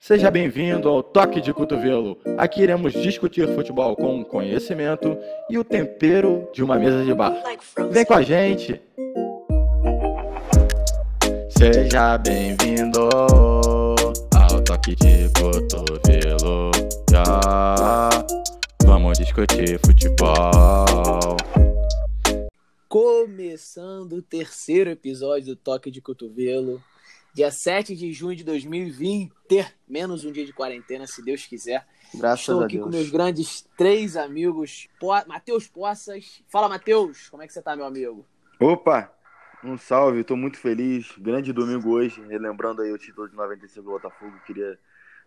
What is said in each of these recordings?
Seja bem-vindo ao Toque de Cotovelo. Aqui iremos discutir futebol com conhecimento e o tempero de uma mesa de bar. Vem com a gente! Seja bem-vindo ao Toque de Cotovelo. Já vamos discutir futebol. Começando o terceiro episódio do Toque de Cotovelo. Dia 7 de junho de 2020, menos um dia de quarentena, se Deus quiser. Graças Estou a aqui com meus grandes três amigos. Po... Matheus Poças. Fala, Matheus. Como é que você tá, meu amigo? Opa, um salve, tô muito feliz. Grande domingo hoje, relembrando aí o título de 95 do Botafogo. Queria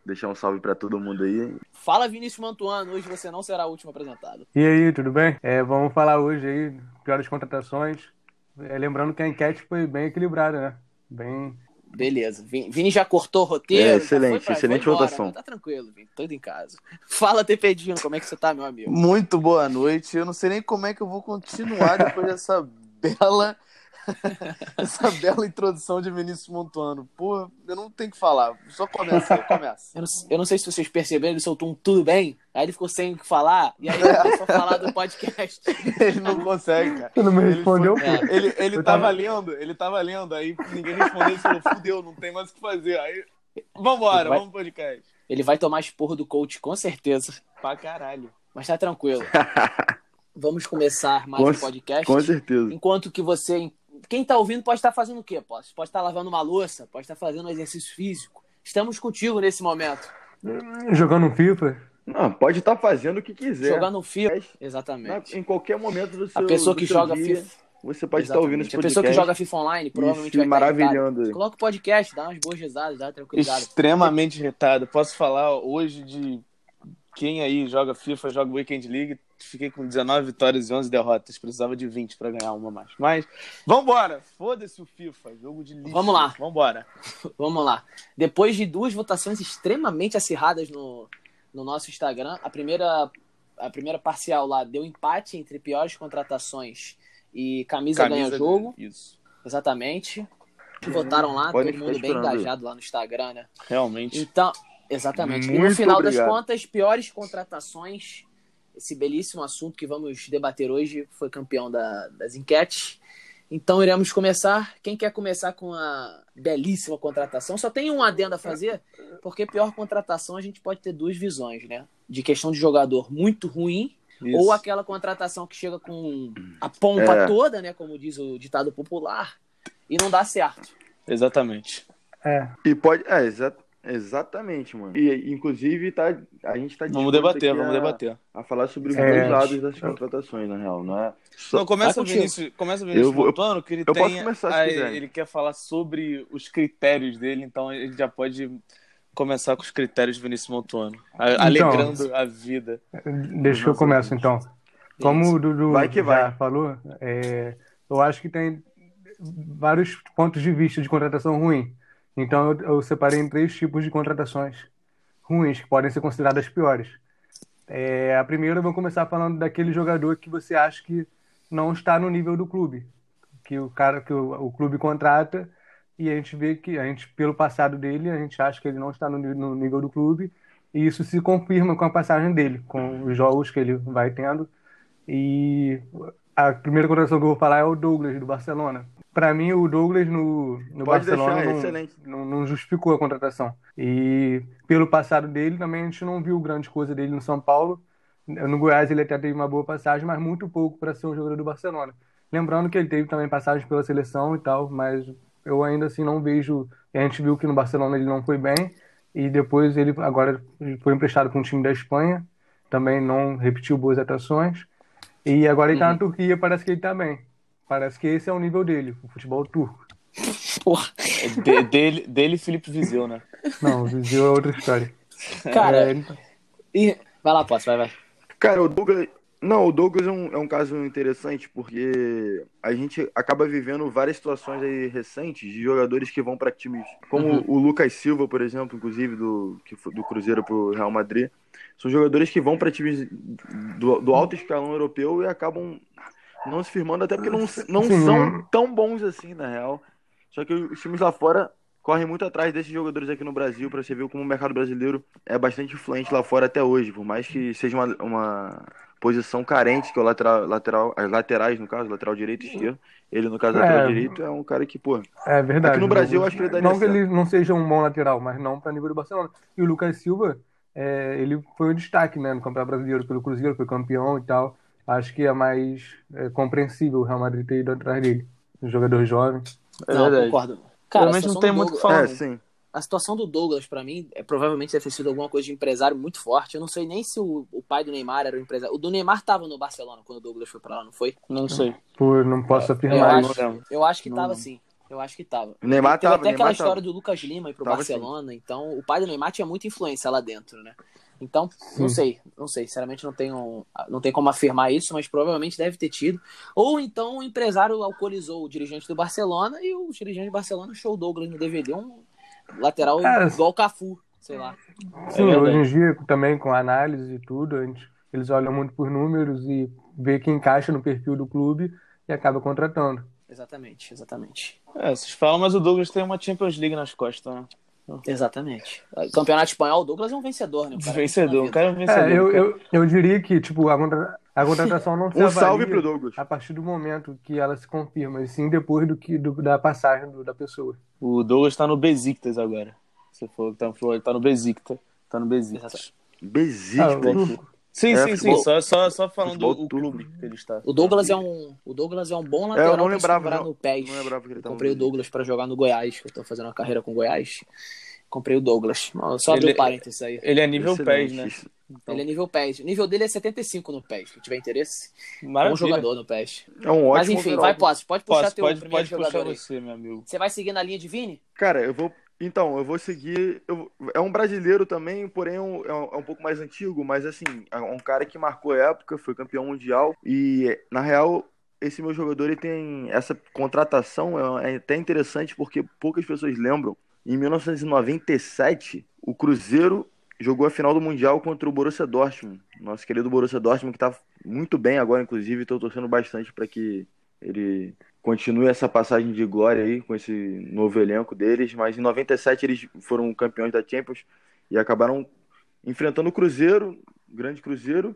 deixar um salve pra todo mundo aí. Fala, Vinícius Mantuano. Hoje você não será o último apresentado. E aí, tudo bem? É, vamos falar hoje aí, piores contratações. É, lembrando que a enquete foi bem equilibrada, né? Bem. Beleza. Vini Vini já cortou o roteiro. É, excelente, pra- excelente embora, votação. Tá tranquilo, Vini. Tô em casa. Fala, Tepedinho. Como é que você tá, meu amigo? Muito boa noite. Eu não sei nem como é que eu vou continuar depois dessa bela essa bela introdução de Vinícius Montuano. Pô, eu não tenho o que falar. Só começa começa. Eu não, eu não sei se vocês perceberam, ele soltou um tudo bem, aí ele ficou sem o que falar, e aí ele começou a falar do podcast. Ele não consegue, cara. Você não me Ele respondeu, foi- pô? Ele, ele tava tava- lendo, ele tava lendo, aí ninguém respondeu, ele falou, fudeu, não tem mais o que fazer. Aí, vambora, Vai- vamos pro podcast. Ele vai tomar esporro do coach, com certeza. Pra caralho. Mas tá tranquilo. Vamos começar mais Com um podcast. Com certeza. Enquanto que você. Quem tá ouvindo pode estar fazendo o quê? Pode, pode estar lavando uma louça, pode estar fazendo um exercício físico. Estamos contigo nesse momento. Jogando um FIFA? Não, pode estar fazendo o que quiser. Jogando um FIFA. Exatamente. Em qualquer momento do seu A pessoa que joga dia, FIFA. Você pode estar ouvindo esse Exatamente. A podcast. pessoa que joga FIFA online provavelmente vai estar maravilhando. Coloca o podcast, dá umas boas risadas, dá uma tranquilidade. Extremamente irritado. Posso falar hoje de quem aí joga FIFA, joga Weekend League. Fiquei com 19 vitórias e 11 derrotas. Precisava de 20 pra ganhar uma mais. Mas, vambora. Foda-se o FIFA. Jogo de lixo. Vamos lá. Vambora. Vamos lá. Depois de duas votações extremamente acirradas no, no nosso Instagram, a primeira, a primeira parcial lá deu empate entre piores contratações e camisa, ganha Camisa jogo. Isso. Exatamente. Votaram lá, Podem todo mundo bem engajado lá no Instagram, né? Realmente. Então, exatamente. e no Muito final obrigado. das contas, piores contratações, esse belíssimo assunto que vamos debater hoje foi campeão da- das enquetes. Então iremos começar. Quem quer começar com a belíssima contratação? Só tem um adendo a fazer, porque pior contratação a gente pode ter duas visões, né? De questão de jogador muito ruim Isso. ou aquela contratação que chega com a pompa É. toda, né? Como diz o ditado popular, e não dá certo. Exatamente. É. E pode. É, exa- exatamente, mano. E inclusive tá, a gente tá Vamos debater, aqui vamos a, debater. a falar sobre os É. dois lados das contratações, na real, não é? Só- Então, começa Vai o. Vinícius, começa o Vinícius Eu vou- Montuano, que ele eu tem. posso começar se a- ele quer falar sobre os critérios dele, então a gente já pode começar com os critérios de Vinícius Montuano. a- Então. alegrando a vida. Deixa que eu começo então. Como o Dudu Vai que já vai. falou, é, eu acho que tem vários pontos de vista de contratação ruim. Então eu, eu separei em três tipos de contratações ruins, que podem ser consideradas piores. É, a primeira, eu vou começar falando daquele jogador que você acha que não está no nível do clube. Que o cara que o, o clube contrata e a gente vê que, a gente, pelo passado dele, a gente acha que ele não está no, no nível do clube. E isso se confirma com a passagem dele, com os jogos que ele vai tendo. E a primeira contratação que eu vou falar é o Douglas, do Barcelona. Para mim, o Douglas no, no Pode Barcelona deixar, não, não, não justificou a contratação. E pelo passado dele, também a gente não viu grande coisa dele no São Paulo. No Goiás ele até teve uma boa passagem, mas muito pouco para ser um jogador do Barcelona. Lembrando que ele teve também passagem pela seleção e tal, mas eu ainda assim não vejo. A gente viu que no Barcelona ele não foi bem, e depois ele agora foi emprestado para um time da Espanha, também não repetiu boas atuações. E agora ele tá na Turquia, parece que ele tá bem. Parece que esse é o nível dele, o futebol turco. Porra. De- dele, dele e Felipe Viseu, né? Não, o Viseu é outra história. Cara, É, e... vai lá, posso, vai, vai. Cara, o Douglas. Não, o Douglas é um, é um caso interessante porque a gente acaba vivendo várias situações aí recentes de jogadores que vão para times como Uhum. o Lucas Silva, por exemplo, inclusive do, que foi do Cruzeiro pro Real Madrid. São jogadores que vão para times do, do alto escalão europeu e acabam não se firmando, até porque não, não Sim. são tão bons assim, na real. Só que os times lá fora corre muito atrás desses jogadores aqui no Brasil para você ver como o mercado brasileiro é bastante influente lá fora até hoje, por mais que seja uma, uma posição carente, que é o lateral, lateral, as laterais, no caso, lateral direito e esquerdo. Ele, no caso, lateral É. direito, é um cara que, pô. É verdade. Aqui no Brasil, eu acho que ele daria Não que certo. ele não seja um bom lateral, mas não para nível do Barcelona. E o Lucas Silva, é, ele foi um destaque, né, no Campeonato Brasileiro pelo Cruzeiro, foi campeão e tal. Acho que é mais é, compreensível o Real Madrid ter ido atrás dele. Um jogador jovem. É não, verdade. concordo. Cara, Realmente não tem muito o que Douglas- falar. É, né? sim. A situação do Douglas, pra mim, é, provavelmente deve ter sido alguma coisa de empresário muito forte. Eu não sei nem se o, o pai do Neymar era o empresário. O do Neymar tava no Barcelona quando o Douglas foi pra lá, não foi? Não sei. Por, não posso Eu afirmar acho, isso. lembro. eu acho que Não, tava não. sim. Eu acho que tava. O Neymar Teve tava, até o aquela Neymar história tava. do Lucas Lima ir pro Tava Barcelona. Então, o pai do Neymar tinha muita influência lá dentro, né? Então, não Sim. sei, não sei. Sinceramente, não tenho, não tem como afirmar isso, mas provavelmente deve ter tido. Ou então o empresário alcoolizou o dirigente do Barcelona e o dirigente do Barcelona achou o Douglas no DVD um lateral É. igual o Cafu, sei lá. Sim, verdade. hoje em dia, também com análise e tudo, a gente- eles olham muito por números e vê que encaixa no perfil do clube e acaba contratando. Exatamente, exatamente. É, vocês falam, mas o Douglas tem uma Champions League nas costas, né? Exatamente. Campeonato espanhol, o Douglas é um vencedor, né? Cara Vencedor, o cara é um vencedor. É, eu, eu, eu diria que tipo, a, contra- a contratação não se Um salve pro Douglas. a partir do momento que ela se confirma, e sim depois do que, do- da passagem do- da pessoa. O Douglas tá no Besiktas agora. Você falou que tá, falou, ele tá no Besiktas. Tá no Besiktas. Besiktas. Ah, Sim, É, sim, sim. futebol- Só, só, só falando futebol o turco. clube que ele está. O Douglas é um, o Douglas é um bom É, eu lateral não pra se lembrava, não. no PES. Não lembrava que ele Eu comprei o Douglas pra jogar no Goiás, que eu tô fazendo uma carreira com o Goiás. Comprei o Douglas. Só abrir Ele- um parênteses aí. Ele é nível Excelente. PES, né? Ele é nível PES. O nível dele é 75 no PES. Quem tiver interesse, bom Maravilha. jogador no PES. É um ótimo Mas enfim, overall. vai, Posse. Pode puxar Posso, teu pode, primeiro pode puxar jogador aí. você, meu amigo. Você vai seguir na linha de Vini? Cara, eu vou. Então, eu vou seguir. eu- É um brasileiro também, porém é um, é um- é um pouco mais antigo, mas assim, é um cara que marcou época, foi campeão mundial. E, na real, esse meu jogador ele tem. Essa contratação é, é até interessante porque poucas pessoas lembram. Em 1997, o Cruzeiro jogou a final do Mundial contra o Borussia Dortmund. Nosso querido Borussia Dortmund, que tá muito bem agora, inclusive, estou torcendo bastante para que ele continue essa passagem de glória aí com esse novo elenco deles, mas em 97 eles foram campeões da Champions e acabaram enfrentando o Cruzeiro, grande Cruzeiro,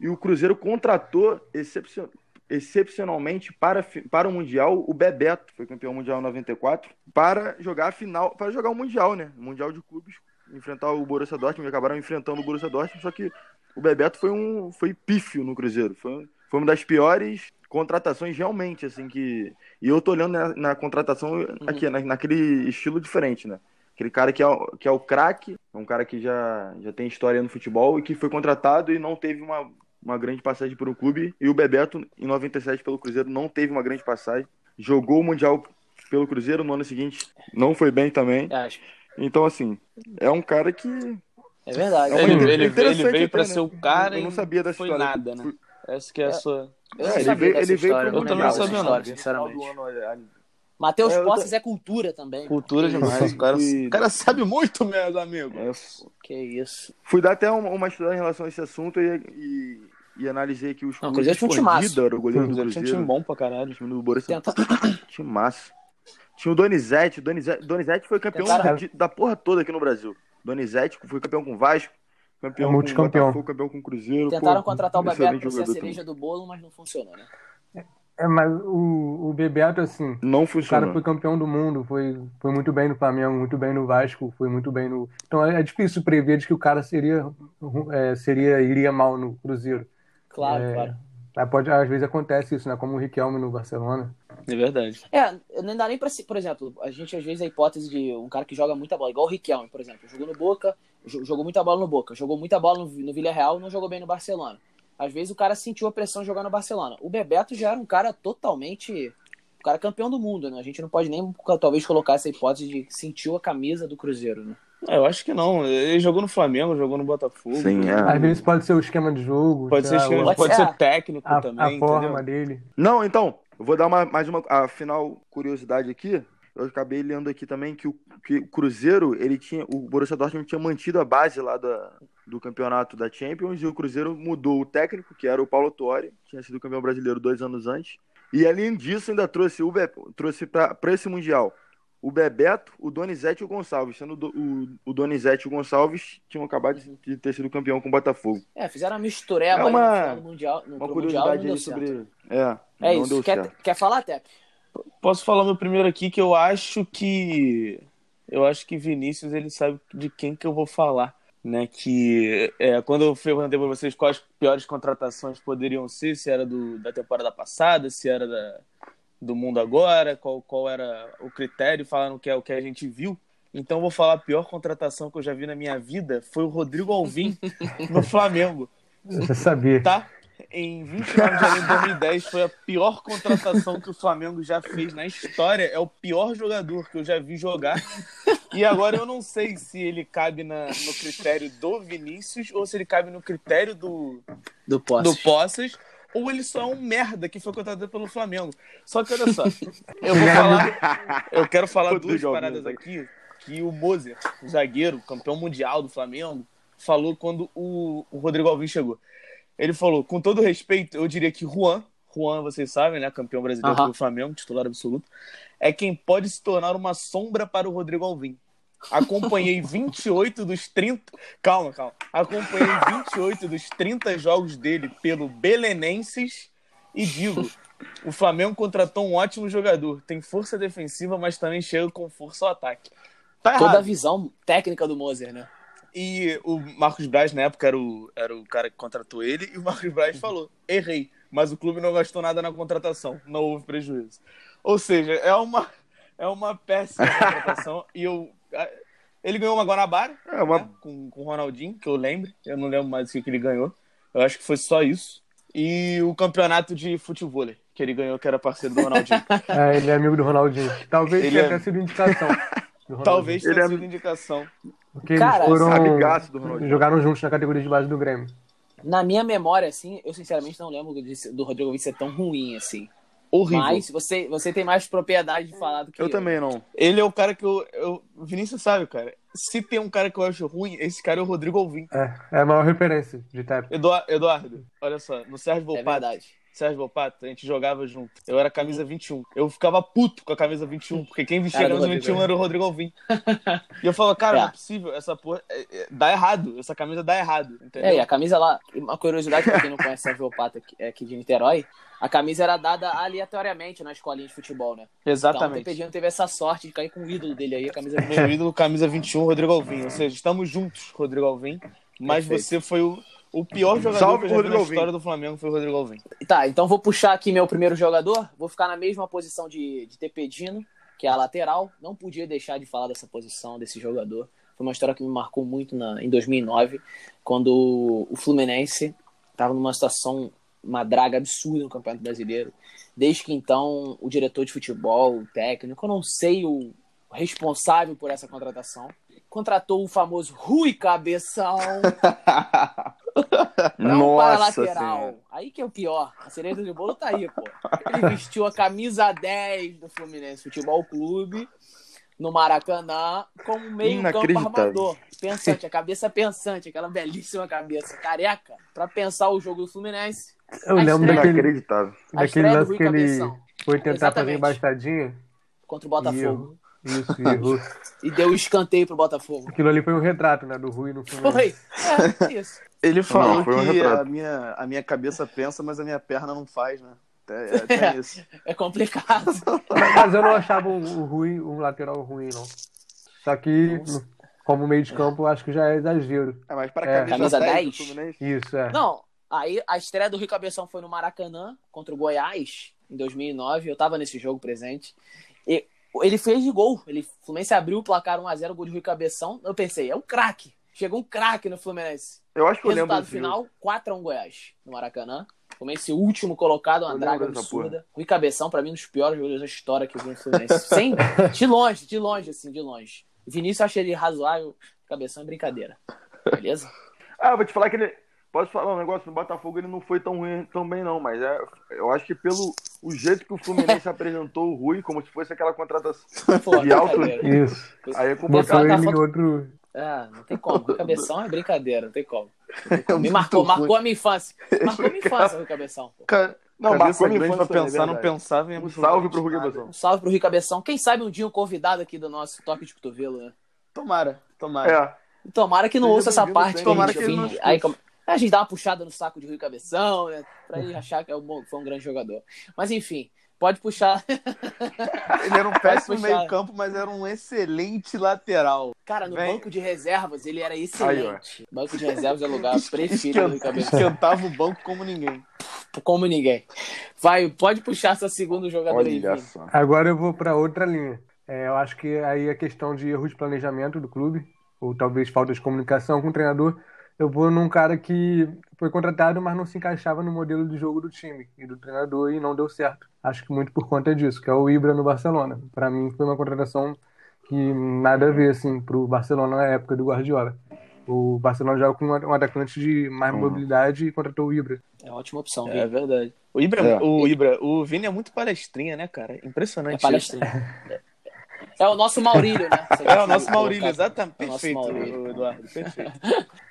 e o Cruzeiro contratou excepcion- excepcionalmente para, para o Mundial o Bebeto, foi campeão mundial em 94, para jogar a final, para jogar o Mundial, né? Mundial de clubes, enfrentar o Borussia Dortmund, acabaram enfrentando o Borussia Dortmund, só que o Bebeto foi um foi pífio no Cruzeiro, foi, foi uma das piores contratações realmente, assim, que... E eu tô olhando na, na contratação aqui, na, naquele estilo diferente, né? Aquele cara que é, o- que é o craque, é um cara que já, já tem história no futebol e que foi contratado e não teve uma, uma grande passagem por um clube. E o Bebeto, em 97, pelo Cruzeiro, não teve uma grande passagem. Jogou o Mundial pelo Cruzeiro, no ano seguinte não foi bem também. É, acho. Então, assim, é um cara que... É verdade. É Ele, ele, veio até, pra né? ser o cara Eu não sabia dessa foi história. nada, né? Essa que é a sua... Eu não É, ele sabia veio- dessa ele veio história, pro não Mundial. lembrava Eu dessa também não história, sabia. sinceramente. Matheus É, eu tô- Posses é cultura também. Cultura Que demais. O cara, o cara sabe muito, meus amigos. É, Que isso. Fui dar até uma, uma estudada em relação a esse assunto e, e, e analisei que os Não, o Cruzeiro tinha um timaço. Era o goleiro do Cruzeiro tinha um Cruzeiro. time bom pra caralho. O time do Borussia Tenta... Time massa. Tinha o Donizete. O Donizete, Donizete foi campeão Tentaram- de- da porra toda aqui no Brasil. Donizete foi campeão com o Vasco, campeão É com o multicampeão. Botafogo, campeão com o Cruzeiro. Tentaram pô, contratar o Bebeto pra ser a cereja do bolo, mas não funcionou, né? É, mas o, o Bebeto, assim, também. Não o cara funcionou. foi campeão do mundo, foi, foi muito bem no Flamengo, muito bem no Vasco, foi muito bem no. Então é, é difícil prever de que o cara seria, é, seria iria mal no Cruzeiro. Claro, É, claro. Aí pode, às vezes acontece isso, né? Como o Riquelme no Barcelona. É verdade. É, não dá nem pra se, por exemplo, a gente às vezes a hipótese de um cara que joga muita bola, igual o Riquelme, por exemplo, jogou no Boca, jogou muita bola no Boca, jogou muita bola no, no Villarreal, não jogou bem no Barcelona. Às vezes o cara sentiu a pressão de jogar no Barcelona. O Bebeto já era um cara totalmente, um cara campeão do mundo, né? A gente não pode nem talvez colocar essa hipótese de sentiu a camisa do Cruzeiro, né? É, eu acho que não. Ele jogou no Flamengo, jogou no Botafogo. Sim, é. Às vezes pode ser o esquema de jogo, Pode ser, esquema- Pode pode ser. ser técnico a, também, a forma entendeu? dele. Não, então, eu vou dar uma- mais uma a final curiosidade aqui. Eu acabei lendo aqui também que o, que o Cruzeiro, ele tinha, o Borussia Dortmund tinha mantido a base lá da, do campeonato da Champions e o Cruzeiro mudou o técnico, que era o Paulo Tuori, tinha sido campeão brasileiro dois anos antes. E além disso, ainda trouxe o Be- trouxe para esse mundial o Bebeto, o Donizete e o Gonçalves. Sendo o, o, o Donizete e o Gonçalves tinham acabado de ter sido campeão com o Botafogo. É, fizeram uma mistureba É uma- no do Mundial. No Uma mundial, curiosidade certo. sobre. É, É isso. Quer, quer falar, Tep? Posso falar meu primeiro aqui que eu acho que eu acho que Vinícius ele sabe de quem que eu vou falar, né? Que é, quando eu perguntei para vocês quais piores contratações poderiam ser, se era do, da temporada passada, se era da, do mundo agora, qual, qual era o critério, falaram que é o que a gente viu. Então eu vou falar a pior contratação que eu já vi na minha vida foi o Rodrigo Alvim no Flamengo Eu sabia. tá? Em 29 de janeiro de 2010 foi a pior contratação que o Flamengo já fez na história. É o pior jogador que eu já vi jogar. E agora eu não sei se ele cabe na- no critério do Vinícius ou se ele cabe no critério do, Do do Posse. Poças ou ele só é um merda que foi contratado pelo Flamengo. Só que olha só, eu vou falar, eu quero falar Rodrigo duas paradas aqui que o Moser, o zagueiro, campeão mundial do Flamengo, falou quando o, o Rodrigo Alvim chegou. Ele falou, com todo respeito, eu diria que Juan, Juan, vocês sabem, né, campeão brasileiro Aham. do Flamengo, titular absoluto, é quem pode se tornar uma sombra para o Rodrigo Alvim. Acompanhei 28 dos 30. Calma, calma. Acompanhei 28 dos 30 jogos dele pelo Belenenses e digo: o Flamengo contratou um ótimo jogador. Tem força defensiva, mas também chega com força ao ataque. Tá. Toda a visão técnica do Moser, né? E o Marcos Braz, na época, era o, era o cara que contratou ele, e o Marcos Braz falou: errei, mas o clube não gastou nada na contratação, não houve prejuízo. Ou seja, é uma, é uma péssima contratação. e eu. Ele ganhou uma Guanabara É uma. né, com, com o Ronaldinho, que eu lembro. Eu não lembro mais o que, que ele ganhou. Eu acho que foi só isso. E o campeonato de futebol que ele ganhou, que era parceiro do Ronaldinho. É, ele é amigo do Ronaldinho. Talvez Ele tenha é- sido indicação. do. Talvez tenha Ele é- sido indicação. Porque eles Cara, foram. amigaço do Ronaldinho. Jogaram juntos na categoria de base do Grêmio. Na minha memória, assim, eu sinceramente não lembro de- do Rodrigo Alvim ser tão ruim assim. Horrível. Mas você, você tem mais propriedade de falar do que Eu também não. Ele é o cara que eu, eu. O Vinícius sabe, cara. Se tem um cara que eu acho ruim, esse cara é o Rodrigo Alvim. É, é a maior referência de TEP. Eduardo, Eduardo olha só, no Sérgio É Volpato, verdade. Sérgio Volpato, a gente jogava junto. Eu era camisa 21. Eu ficava puto com a camisa 21, porque quem vestia a camisa Rodrigo. 21 era o Rodrigo Alvim. e eu falava, cara, É. não é possível, essa porra. é- é- dá errado, essa camisa dá errado. Entendeu? É, e a camisa lá, uma curiosidade pra quem não conhece Sérgio Volpato aqui, é aqui de Niterói, a camisa era dada aleatoriamente na escolinha de futebol, né? Então o Exatamente. TPG teve essa sorte de cair com o ídolo dele aí, a camisa Meu ídolo, camisa 21, Rodrigo Alvim. Ou seja, estamos juntos, Rodrigo Alvim. Mas Perfeito. você foi o, o pior jogador Salve, que eu já vi Rodrigo na história do Flamengo, foi o Rodrigo Alvim. Tá, então vou puxar aqui meu primeiro jogador. Vou ficar na mesma posição de, de Tepedino, que é a lateral. Não podia deixar de falar dessa posição, desse jogador. Foi uma história que me marcou muito na, em 2009, quando o Fluminense estava numa situação, uma draga absurda no Campeonato Brasileiro. Desde que então, o diretor de futebol, o técnico, eu não sei o responsável por essa contratação, contratou o famoso Rui Cabeção Um Nossa lateral. senhora. Aí que é o pior. A cereja de bolo tá aí, pô. Ele vestiu a camisa 10 do Fluminense Futebol Clube no Maracanã como meio campo Inacreditável. armador. Pensante, a cabeça pensante, aquela belíssima cabeça careca, pra pensar o jogo do Fluminense. Eu A lembro daquele, Inacreditável. Daquele do lance que ele foi tentar fazer Exatamente. embaixadinha. contra o Botafogo. Isso, errou. E deu escanteio pro Botafogo. Aquilo ali foi um retrato, né? Do Rui no Fluminense. Foi. É, isso. Ele falou Não, foi um que a minha, a minha cabeça pensa, mas a minha perna não faz, né? É, é, tem isso. É complicado. Mas eu não achava o, o Rui um lateral ruim, não. Só que, como meio de campo, eu acho que já é exagero. É, mas para É. camisa, Camisa 10 do 10? Fluminense. Isso, é. Não, aí a estreia do Rui Cabeção foi no Maracanã contra o Goiás em 2009. Eu tava nesse jogo presente. E ele fez de gol. Ele, o Fluminense abriu o placar 1x0, gol de Rui Cabeção. Eu pensei, é um craque. Chegou um craque no Fluminense. Eu acho que eu lembro Resultado final, 4x1 Goiás no Maracanã. Fluminense último colocado, uma Eu draga absurda. Rui Cabeção, pra mim, um dos piores jogadores da história que eu vi no Fluminense. Sem, de longe, de longe, assim, de longe. Vinícius eu achei ele razoável. Cabeção é brincadeira. Beleza? Ah, eu vou te falar que ele. Posso falar um negócio? No Botafogo ele não foi tão ruim tão bem, não, mas é, eu acho que pelo o jeito que o Fluminense apresentou o Rui, como se fosse aquela contratação. Pô, De alto- brincadeira. Isso. Aí é complicado. Botou ele outro. Ah, não tem como. Rui Cabeção é brincadeira, não tem como. Me muito marcou, ruim. marcou a minha infância. Marcou a minha infância, Rui Cabeção. pô. Cara, Não, marcou minha pra infância também, pensar, não verdade. pensava em Um salve pro Rui. Cabeção. Um salve pro Rui Cabeção. Quem sabe um dia um convidado aqui do nosso toque de cotovelo, né? Tomara, tomara. É, Tomara que não Seja ouça essa parte. Tomara que que ele não aí, a gente dá uma puxada no saco de Rui Cabeção, né? Pra ele achar que é um bom- foi um grande jogador. Mas enfim, pode puxar. Ele era um péssimo puxar. meio campo, mas era um excelente lateral. Cara, no Vem. banco de reservas ele era excelente. banco de reservas é o lugar preferido do Rui Cabeção. Esquentava o banco como ninguém. Como ninguém. Vai, pode puxar seu segundo jogador aí, olha Vini. só. Agora eu vou para outra linha. É, eu acho que aí é questão de erro de planejamento do clube, ou talvez falta de comunicação com o treinador. Eu vou num cara que foi contratado, mas não se encaixava no modelo de jogo do time e do treinador e não deu certo. Acho que muito por conta disso, que é o Ibra no Barcelona. Para mim foi uma contratação que nada a ver assim pro Barcelona na época do Guardiola. O Barcelona joga com um atacante de mais Uhum. mobilidade e contratou o Ibra. É uma ótima opção, É Vini. verdade. O Ibra, É. o Ibra, o Vini é muito palestrinha, né, cara? É Impressionante. palestrinha. É o nosso Maurílio, né? É o nosso. Maurílio, exatamente. É o nosso Perfeito, Maurílio. Eduardo. Perfeito.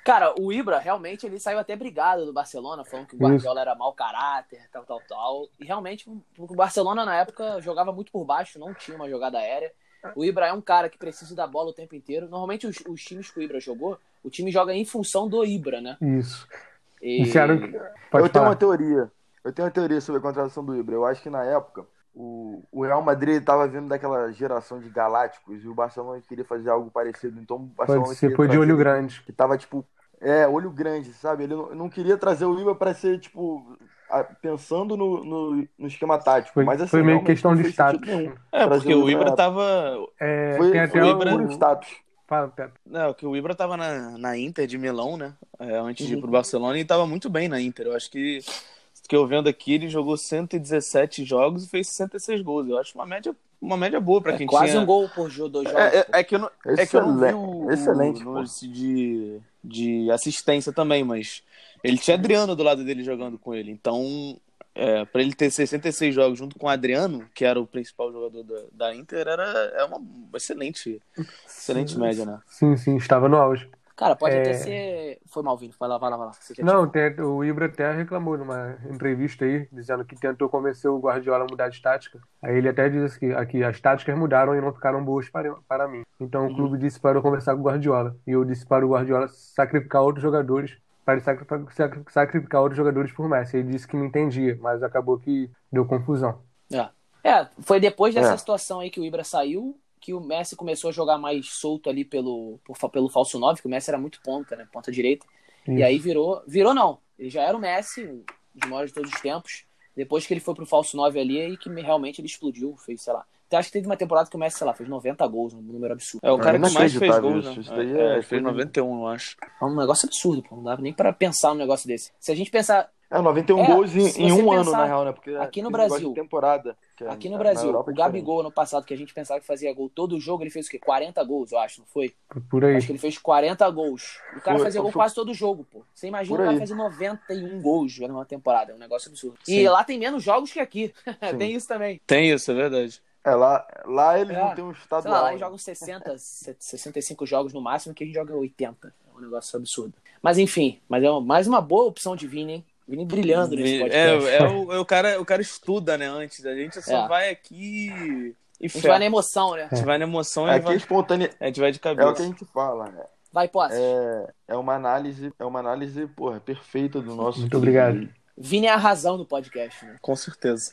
Cara, o Ibra, realmente, ele saiu até brigado do Barcelona, falando que o Guardiola era mau caráter, tal, tal, tal. E realmente, o Barcelona, na época, jogava muito por baixo, não tinha uma jogada aérea. O Ibra é um cara que precisa da bola o tempo inteiro. Normalmente, os, os times que o Ibra jogou, o time joga em função do Ibra, né? Isso. E... Eu tenho uma teoria. Eu tenho uma teoria sobre a contratação do Ibra. Eu acho que na época o, o Real Madrid estava vindo daquela geração de galácticos e o Barcelona queria fazer algo parecido. Então o Barcelona Pode ser, foi de olho grande. Que tava tipo, é, olho grande, sabe? Ele não, não queria trazer o Ibra para ser tipo a- pensando no, no, no esquema tático, Foi, mas assim, foi meio questão de status. nenhum. É, porque o Ibra na tava. É, Foi, tem até o Ibra- puro status. Fala, Pepe. Não, que o Ibra tava na, na Inter de Milão, né? É, antes de ir Uhum. pro Barcelona e tava muito bem na Inter. Eu acho que, que eu vendo aqui, ele jogou 117 jogos e fez 66 gols. Eu acho uma média, uma média boa pra É quem quase tinha. um gol por jogo, dois jogos. É, é- é que eu não, é que eu não vi o, Excelente, o lance de, de assistência também, mas ele tinha Adriano do lado dele jogando com ele. Então, é, para ele ter 66 jogos junto com o Adriano, que era o principal jogador da, da Inter, era é uma excelente, excelente média, né? Sim, sim, estava no auge. Cara, pode É. até ser. Foi mal, Vini. Vai lá, vai lá, vai lá. Não, tem- o Ibra até reclamou numa entrevista aí, dizendo que tentou convencer o Guardiola a mudar de tática. Aí ele até diz que aqui as táticas mudaram e não ficaram boas para, para mim. Então o clube disse para eu conversar com o Guardiola. E eu disse para o Guardiola sacrificar outros jogadores, para sacrificar outros jogadores por Messi. Ele disse que me entendia, mas acabou que deu confusão. É. É, foi depois dessa É. situação aí que o Ibra saiu que o Messi começou a jogar mais solto ali pelo, por pelo falso 9, que o Messi era muito ponta, né? Ponta direita. E Isso. aí virou. Virou não. Ele já era o Messi, o de maior de todos os tempos. Depois que ele foi pro falso 9 ali, aí que me- realmente ele explodiu, fez, sei lá. Então, acho que teve uma temporada que o Messi, sei lá, fez 90 gols, um número absurdo. É o É cara que mais fez gols, né? isso. Daí É, é ele fez coisa- 91, eu acho. É um negócio absurdo, pô. Não dava nem pra pensar num negócio desse. Se a gente pensar É, 91 É, gols em, em um ano, pensar na real, né? Porque aqui no Brasil- temporada. que é- aqui no na Brasil, Europa o é diferente. Gabigol ano passado, que a gente pensava que fazia gol todo jogo, ele fez o quê? 40 gols, eu acho, não foi? Por aí. Acho que ele fez 40 gols. O cara Foi- fazia gol foi- quase todo jogo, pô. Você imagina Por o cara fazer 91 gols numa temporada. É um negócio absurdo. Sim. E lá tem menos jogos que aqui. Tem isso também. Tem isso, é verdade. É, lá, lá eles É. não têm um Sei estadual. lá, lá eles né? jogam 60, 65 jogos no máximo, que a gente joga 80. É um negócio absurdo. Mas enfim, mas é uma- mais uma boa opção de Vini, hein? Vini brilhando nesse É, podcast. é o, é o cara, o cara estuda, né, antes. A gente só É. vai aqui e A gente fé. vai na emoção, né? A gente vai na emoção e Aqui é vai, espontânea. a gente vai de É cabeça. o que a gente fala, né? Vai, posse. É, é uma análise, é uma análise, porra, perfeita do nosso. Muito obrigado. Vini é a razão do podcast, né? Com certeza.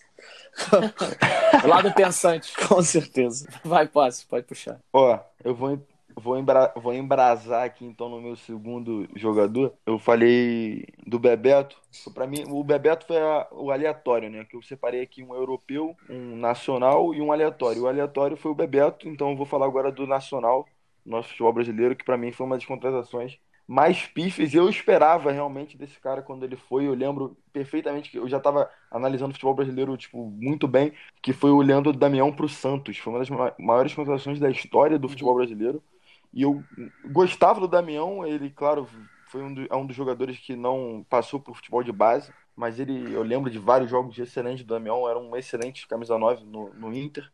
Lado pensante. Com certeza. Vai, posse, pode puxar. Ó, eu vou, vou, embra, vou embrasar aqui então no meu segundo jogador. Eu falei do Bebeto. Pra mim, o Bebeto foi a- o aleatório, né? Que eu separei aqui um europeu, um nacional e um aleatório. O aleatório foi o Bebeto, então eu vou falar agora do nacional, nosso futebol brasileiro, que pra mim foi uma das contratações mais. E eu esperava realmente desse cara quando ele foi. Eu lembro perfeitamente que eu já tava analisando o futebol brasileiro, tipo, muito bem que foi o Leandro Damião para o Santos. Foi uma das ma- maiores contratações da história do futebol brasileiro. E eu gostava do Damião, ele, claro, foi um, do- é um dos jogadores que não passou por futebol de base, mas ele, eu lembro de vários jogos excelentes do Damião, era um excelente camisa 9 no, no Inter.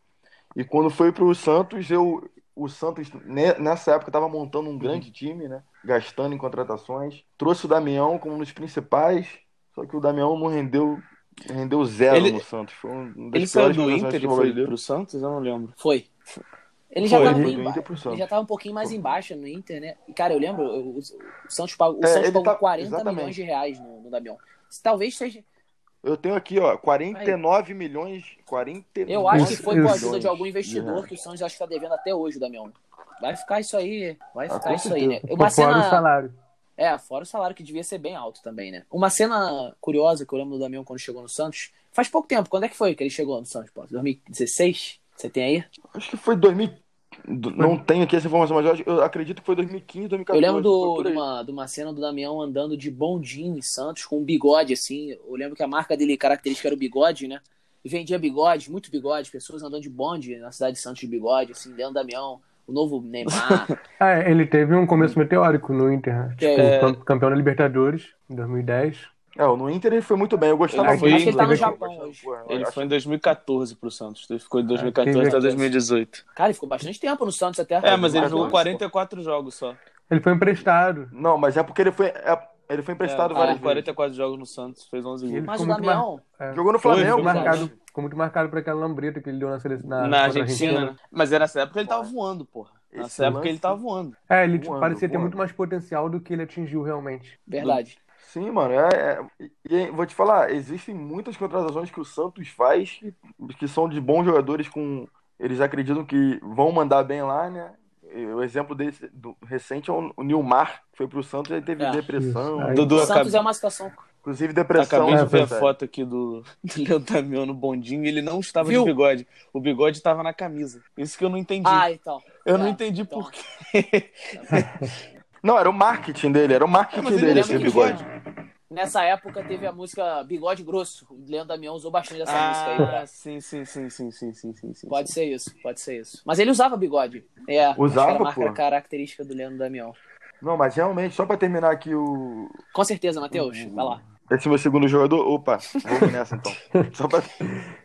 E quando foi para o Santos, eu, o Santos, ne- nessa época, estava montando um grande time, né? Gastando em contratações. Trouxe o Damião como um dos principais, só que o Damião não rendeu Rendeu zero Ele- no Santos. Foi um Ele saiu do Inter e foi pro Santos? Eu não lembro. Foi. Ele já Foi, tava um ele já tava um pouquinho mais embaixo no Inter, né? E, cara, eu lembro, o, o Santos pagou, o É, Santos pagou tá- 40 exatamente. milhões de reais no, no Damião. Talvez seja. Eu tenho aqui, ó, 49 milhões. 49 Eu acho que foi com a ajuda de algum investidor que o Santos acho que tá devendo até hoje, o Damião. Vai ficar isso aí. Vai Ah, ficar isso aí, né? Uma Fora o salário. É, fora o salário que devia ser bem alto também, né? Uma cena curiosa que eu lembro do Damião quando chegou no Santos. Faz pouco tempo. Quando é que foi que ele chegou no Santos, pô? 2016? Você tem aí? Acho que foi 2000. Não tenho aqui essa informação, mas eu, acho- eu acredito que foi 2015, 2014. Eu lembro do, de, uma, de uma cena do Damião andando de bondinho em Santos, com um bigode, assim. Eu lembro que a marca dele característica era o bigode, né? E vendia bigode, muito bigode, pessoas andando de bonde na cidade de Santos de bigode, assim, dentro do Damião. O novo Neymar. É, ele teve um começo meteórico no Inter, né? Tipo, É. cam- campeão da Libertadores em 2010. É, no Inter ele foi muito bem. Eu gostava Ele foi- muito. ele tá no. Japão hoje. foi em 2014 pro Santos. Ele ficou de 2014 teve- até 2018. Cara, ele ficou bastante tempo no Santos até. É, mas ele jogou não, 44 jogos só. Ele foi emprestado. Não, mas é porque ele foi, é- ele foi emprestado É, várias jogou vezes. 44 jogos no Santos, fez 11 gols. Mas o Damião. É. Jogou no Flamengo. foi marcado, ficou muito marcado por aquela lambreta que ele deu na seleção. Na, Na contra a Argentina, né? Mas era nessa época ele tava voando, porra. Esse Nessa época lance- ele tava voando. É, ele Voando, parecia ter voando. muito mais potencial do que ele atingiu realmente. Verdade. Sim, mano. É, é- vou te falar, existem muitas contratações que o Santos faz que, que são de bons jogadores com. Eles acreditam que vão mandar bem lá, né? O exemplo desse do, recente é o, o Nilmar, que foi pro Santos e teve É. depressão. Aí- Dudu, O Santos acabei, é uma situação. Inclusive depressão. acabei de É, ver a foto aqui do, do Léo Damião no bondinho ele não estava Viu? de bigode. O bigode tava na camisa. Isso que eu não entendi. Ah, então. eu não é, entendi então. por quê. Não, era o marketing dele, era o marketing ele dele, esse que bigode. Nessa época teve a música Bigode Grosso. O Leandro Damião usou bastante essa ah, música aí. Pra... Sim, sim, sim, sim, sim, sim, sim, sim. Pode ser isso, pode ser isso. Mas ele usava bigode. É, usava, era a marca pô. característica do Leandro Damião. Não, mas realmente, só pra terminar aqui o. Com certeza, Matheus. Vai lá. Esse é meu segundo jogador. Opa, vamos nessa então. só pra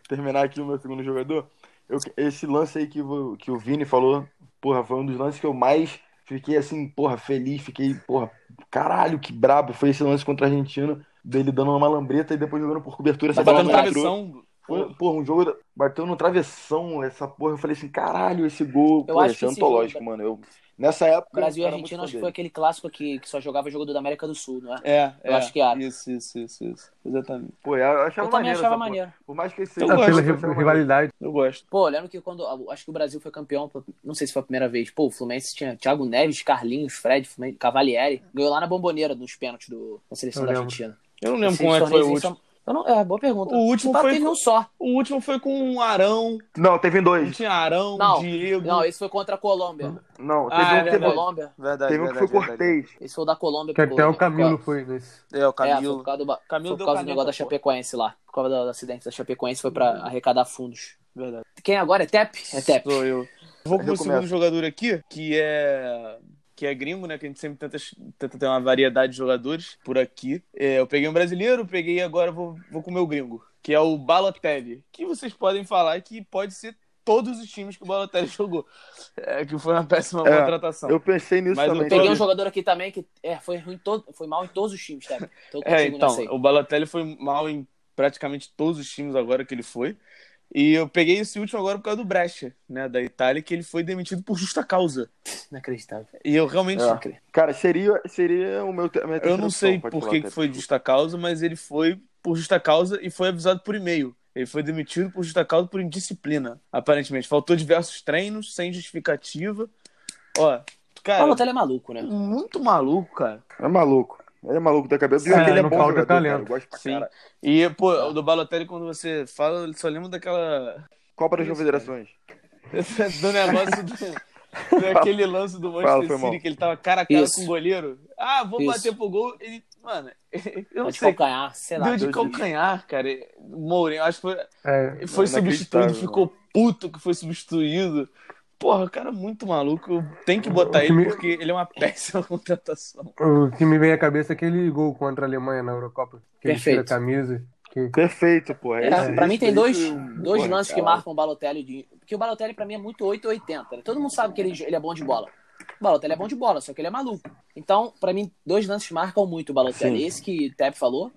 terminar aqui o meu segundo jogador. Eu... Esse lance aí que, o... que o Vini falou, porra, foi um dos lances que eu mais fiquei assim, porra, feliz. Fiquei, porra, caralho, que brabo. Foi esse lance contra a Argentina, dele dando uma lambreta e depois jogando por cobertura. Essa Tá batendo travessão. Foi, porra, um jogo. Bateu no travessão essa porra. Eu falei assim, caralho, esse gol. Eu pô, acho esse é antológico, jogo- mano. Eu, nessa época. Brasil e Argentina, acho que foi aquele clássico que, que só jogava jogador da América do Sul, não é? É, Eu é. acho que era. Isso, isso, isso, isso. Exatamente. Pô, eu achava Eu também maneiro achava maneiro. Por mais que esse Eu gosto, pela rivalidade. Eu gosto. Pô, lembro que quando. Acho que o Brasil foi campeão, não sei se foi a primeira vez. Pô, o Fluminense tinha Thiago Neves, Carlinhos, Fred, Fluminense, Cavalieri. Ganhou lá na bomboneira nos pênaltis do, da seleção Eu da lembro. Argentina. Eu não lembro como é que foi o último. são- não, é, boa pergunta. O último foi- teve um só. O último foi com o Arão. Não, teve Não dois. tinha Arão, Não, Diego. Não, esse foi contra a Colômbia. Não, teve Ah, um é que Colômbia. Verdade, teve um que foi verdade, verdade. Cortez. Esse foi o da Colômbia. Que até o Camilo foi nesse. É, o É, foi Camilo. por causa do, Camilo foi por deu causa do negócio da. Chapecoense lá. Por causa do acidente da Chapecoense, foi pra arrecadar fundos. Verdade. Quem agora é Tep? É Tep. Sou eu. Vou com o segundo jogador aqui, que é que é gringo, né? Que a gente sempre tenta, tenta ter uma variedade de jogadores por aqui. É, eu peguei um brasileiro, peguei agora vou, vou com o meu gringo, que é o Balotelli. Que vocês podem falar que pode ser todos os times que o Balotelli jogou. É, que foi uma péssima É, contratação. Eu pensei nisso Mas eu também. Peguei um jogador aqui também que é, foi, ruim todo, foi mal em todos os times, Tep. Tô É, então, o Balotelli foi mal em praticamente todos os times agora que ele foi. E eu peguei esse último agora por causa do Brescia, né, da Itália, que ele foi demitido por justa causa. Inacreditável. E eu realmente É. Cara, seria, seria o meu. a minha Eu não sei por que, foi justa causa, mas ele foi por justa causa e foi avisado por e-mail. Ele foi demitido por justa causa por indisciplina, aparentemente. Faltou diversos treinos, sem justificativa. Ó, O cara, Balotelli é maluco, né? muito maluco, cara. É maluco. Ele é maluco da cabeça. Pior É, que ele é bom jogador, cara. Eu gosto pra Sim. cara. E, pô, o do Balotelli, quando você fala, ele só lembra daquela. Copa das Confederações. do negócio do, daquele lance do Fala, Manchester mal. City, que ele tava cara a cara Isso. com o goleiro. Ah, vou Isso. bater pro gol. Ele, mano, eu não de sei. calcanhar, sei lá. Deu de calcanhar, cara. O Mourinho, acho que foi, É, foi substituído, ficou puto que foi substituído. Porra, o cara é muito maluco. Tem que botar ele time- porque ele é uma péssima contratação. o que me vem à cabeça é aquele gol contra a Alemanha na Eurocopa. Que ele tira a Perfeito. camisa. Que... Perfeito, pô. É, Esse- pra mim esse- tem dois, esse- dois porra, lances que cara. marcam o Balotelli. De... Porque o Balotelli pra mim é muito 8 ou 80. Né? Todo mundo sabe que ele, ele é bom de bola. O Balotelli é bom de bola, só que ele é maluco. Então, pra mim, dois lances marcam muito o Balotelli. Sim. Esse que o Tep falou,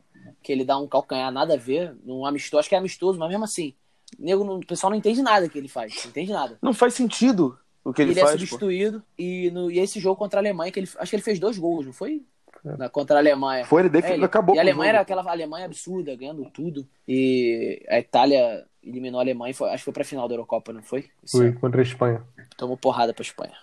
que ele dá um calcanhar nada a ver, num amistoso, acho que é amistoso, mas mesmo assim, nego, o pessoal não entende nada que ele faz, não entende nada. Não faz sentido o que ele, ele faz. é pô. substituído e, no, e esse jogo contra a Alemanha, que ele, acho que ele fez dois gols, não foi? Na, contra a Alemanha. Foi, ele É, ele- acabou E a Alemanha era aquela Alemanha absurda, ganhando tudo. E a Itália eliminou a Alemanha, e foi- acho que foi pra final da Eurocopa, não foi? Esse Foi ano. contra a Espanha. Tomou porrada pra Espanha.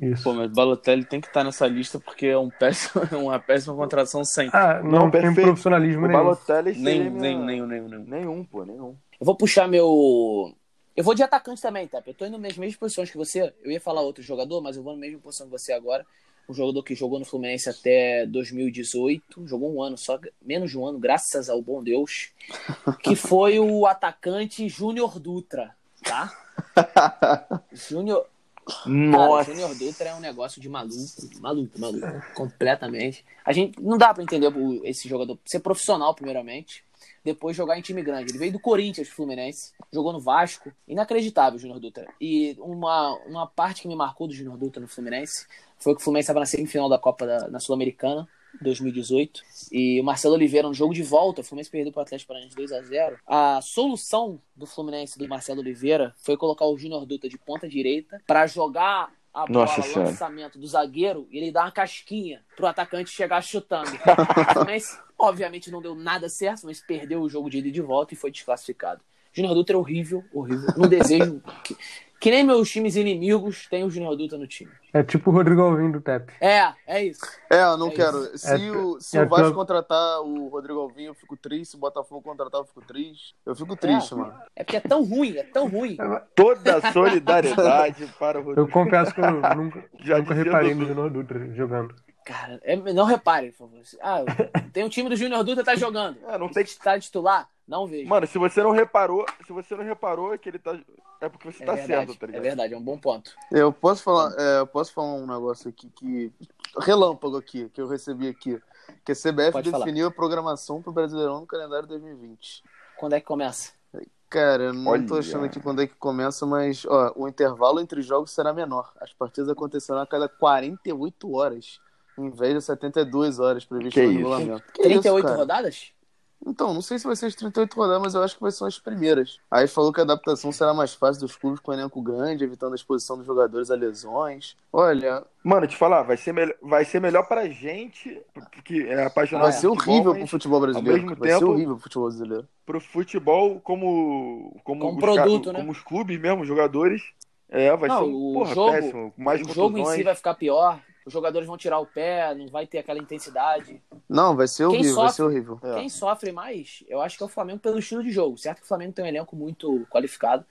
Isso. Pô, mas Balotelli tem que estar nessa lista porque é um péssimo, uma péssima contratação sempre. Ah, não, Não, tem profissionalismo O nenhum. Balotelli nem, nem, nem, nem, nem. Nenhum, pô, nenhum. Eu vou puxar meu. Eu vou de atacante também, tá? Eu tô indo nas mesmas posições que você. Eu ia falar outro jogador, mas eu vou na mesma posição que você agora. Um jogador que jogou no Fluminense até 2018, jogou um ano só, menos de um ano, graças ao bom Deus, que foi o atacante Júnior Dutra, tá? Júnior. Cara, Nossa. Júnior Dutra é um negócio de maluco, maluco, maluco, completamente. A gente não dá pra entender esse jogador ser profissional primeiramente, depois jogar em time grande. Ele veio do Corinthians, Fluminense, jogou no Vasco, inacreditável Júnior Dutra. E uma, uma parte que me marcou do Júnior Dutra no Fluminense foi que o Fluminense estava na semifinal da Copa da, na Sul-Americana. 2018 e o Marcelo Oliveira no jogo de volta, o Fluminense perdeu para o Atlético Paranaense 2 a 0. A solução do Fluminense do Marcelo Oliveira foi colocar o Júnior Dutra de ponta direita para jogar a bola, Nossa Senhora. lançamento do zagueiro ele dar uma casquinha pro atacante chegar chutando. Fluminense, obviamente, não deu nada certo, mas perdeu o jogo de ida e de volta e foi desclassificado. Júnior Dutra é horrível, horrível. Não desejo que, que nem meus times inimigos tenham o Júnior Dutra no time. É tipo o Rodrigo Alvim do TEP. É, é isso. É, eu não É quero. Se, É, o, se é o Vasco tua- contratar o Rodrigo Alvim, eu fico triste. Se o Botafogo contratar, eu fico triste. Eu fico triste, É. mano. É porque é tão ruim, é tão ruim. Toda a solidariedade para o Eu Rodrigo. confesso que eu nunca, Já nunca reparei no Júnior Dutra jogando. Cara, é- não reparem, por favor. Ah, tem um time do Júnior Dutra tá jogando. É, não tem que- Tá titular? Não vejo. Mano, se você não reparou, se você não reparou é que ele tá. É porque você é tá verdade, certo, tá é ligado? verdade, é um bom ponto. Eu posso falar, é, eu posso falar um negócio aqui que. Relâmpago aqui, que eu recebi aqui. Que a CBF Pode falar. definiu a programação pro Brasileirão no calendário 2020. Quando é que começa? Cara, eu não tô Olha. achando aqui quando é que começa, mas ó, o intervalo entre jogos será menor. As partidas acontecerão a cada 48 horas, em vez de 72 horas previsto Que no isso? regulamento. Que 38 isso, rodadas? Então, não sei se vai ser as 38 rodadas, mas eu acho que vai ser as primeiras. Aí falou que a adaptação será mais fácil dos clubes com elenco grande, evitando a exposição dos jogadores a lesões. Olha, Mano, te falar, vai ser, melhor, vai ser melhor pra gente, que é apaixonado vai ser futebol, horrível mas pro futebol brasileiro. mesmo Vai ser tempo- horrível pro futebol brasileiro. pro futebol como. Como, Como os produto, ca- né? Como os clubes mesmo, os jogadores. É, vai Não, ser um, o porra, jogo- péssimo. Mais o jogo em si vai ficar pior. Os jogadores vão tirar o pé, não vai ter aquela intensidade. Não, vai ser Quem horrível, vai sofre- ser horrível. É. Quem sofre mais, eu acho que é o Flamengo pelo estilo de jogo. Certo que o Flamengo tem um elenco muito qualificado,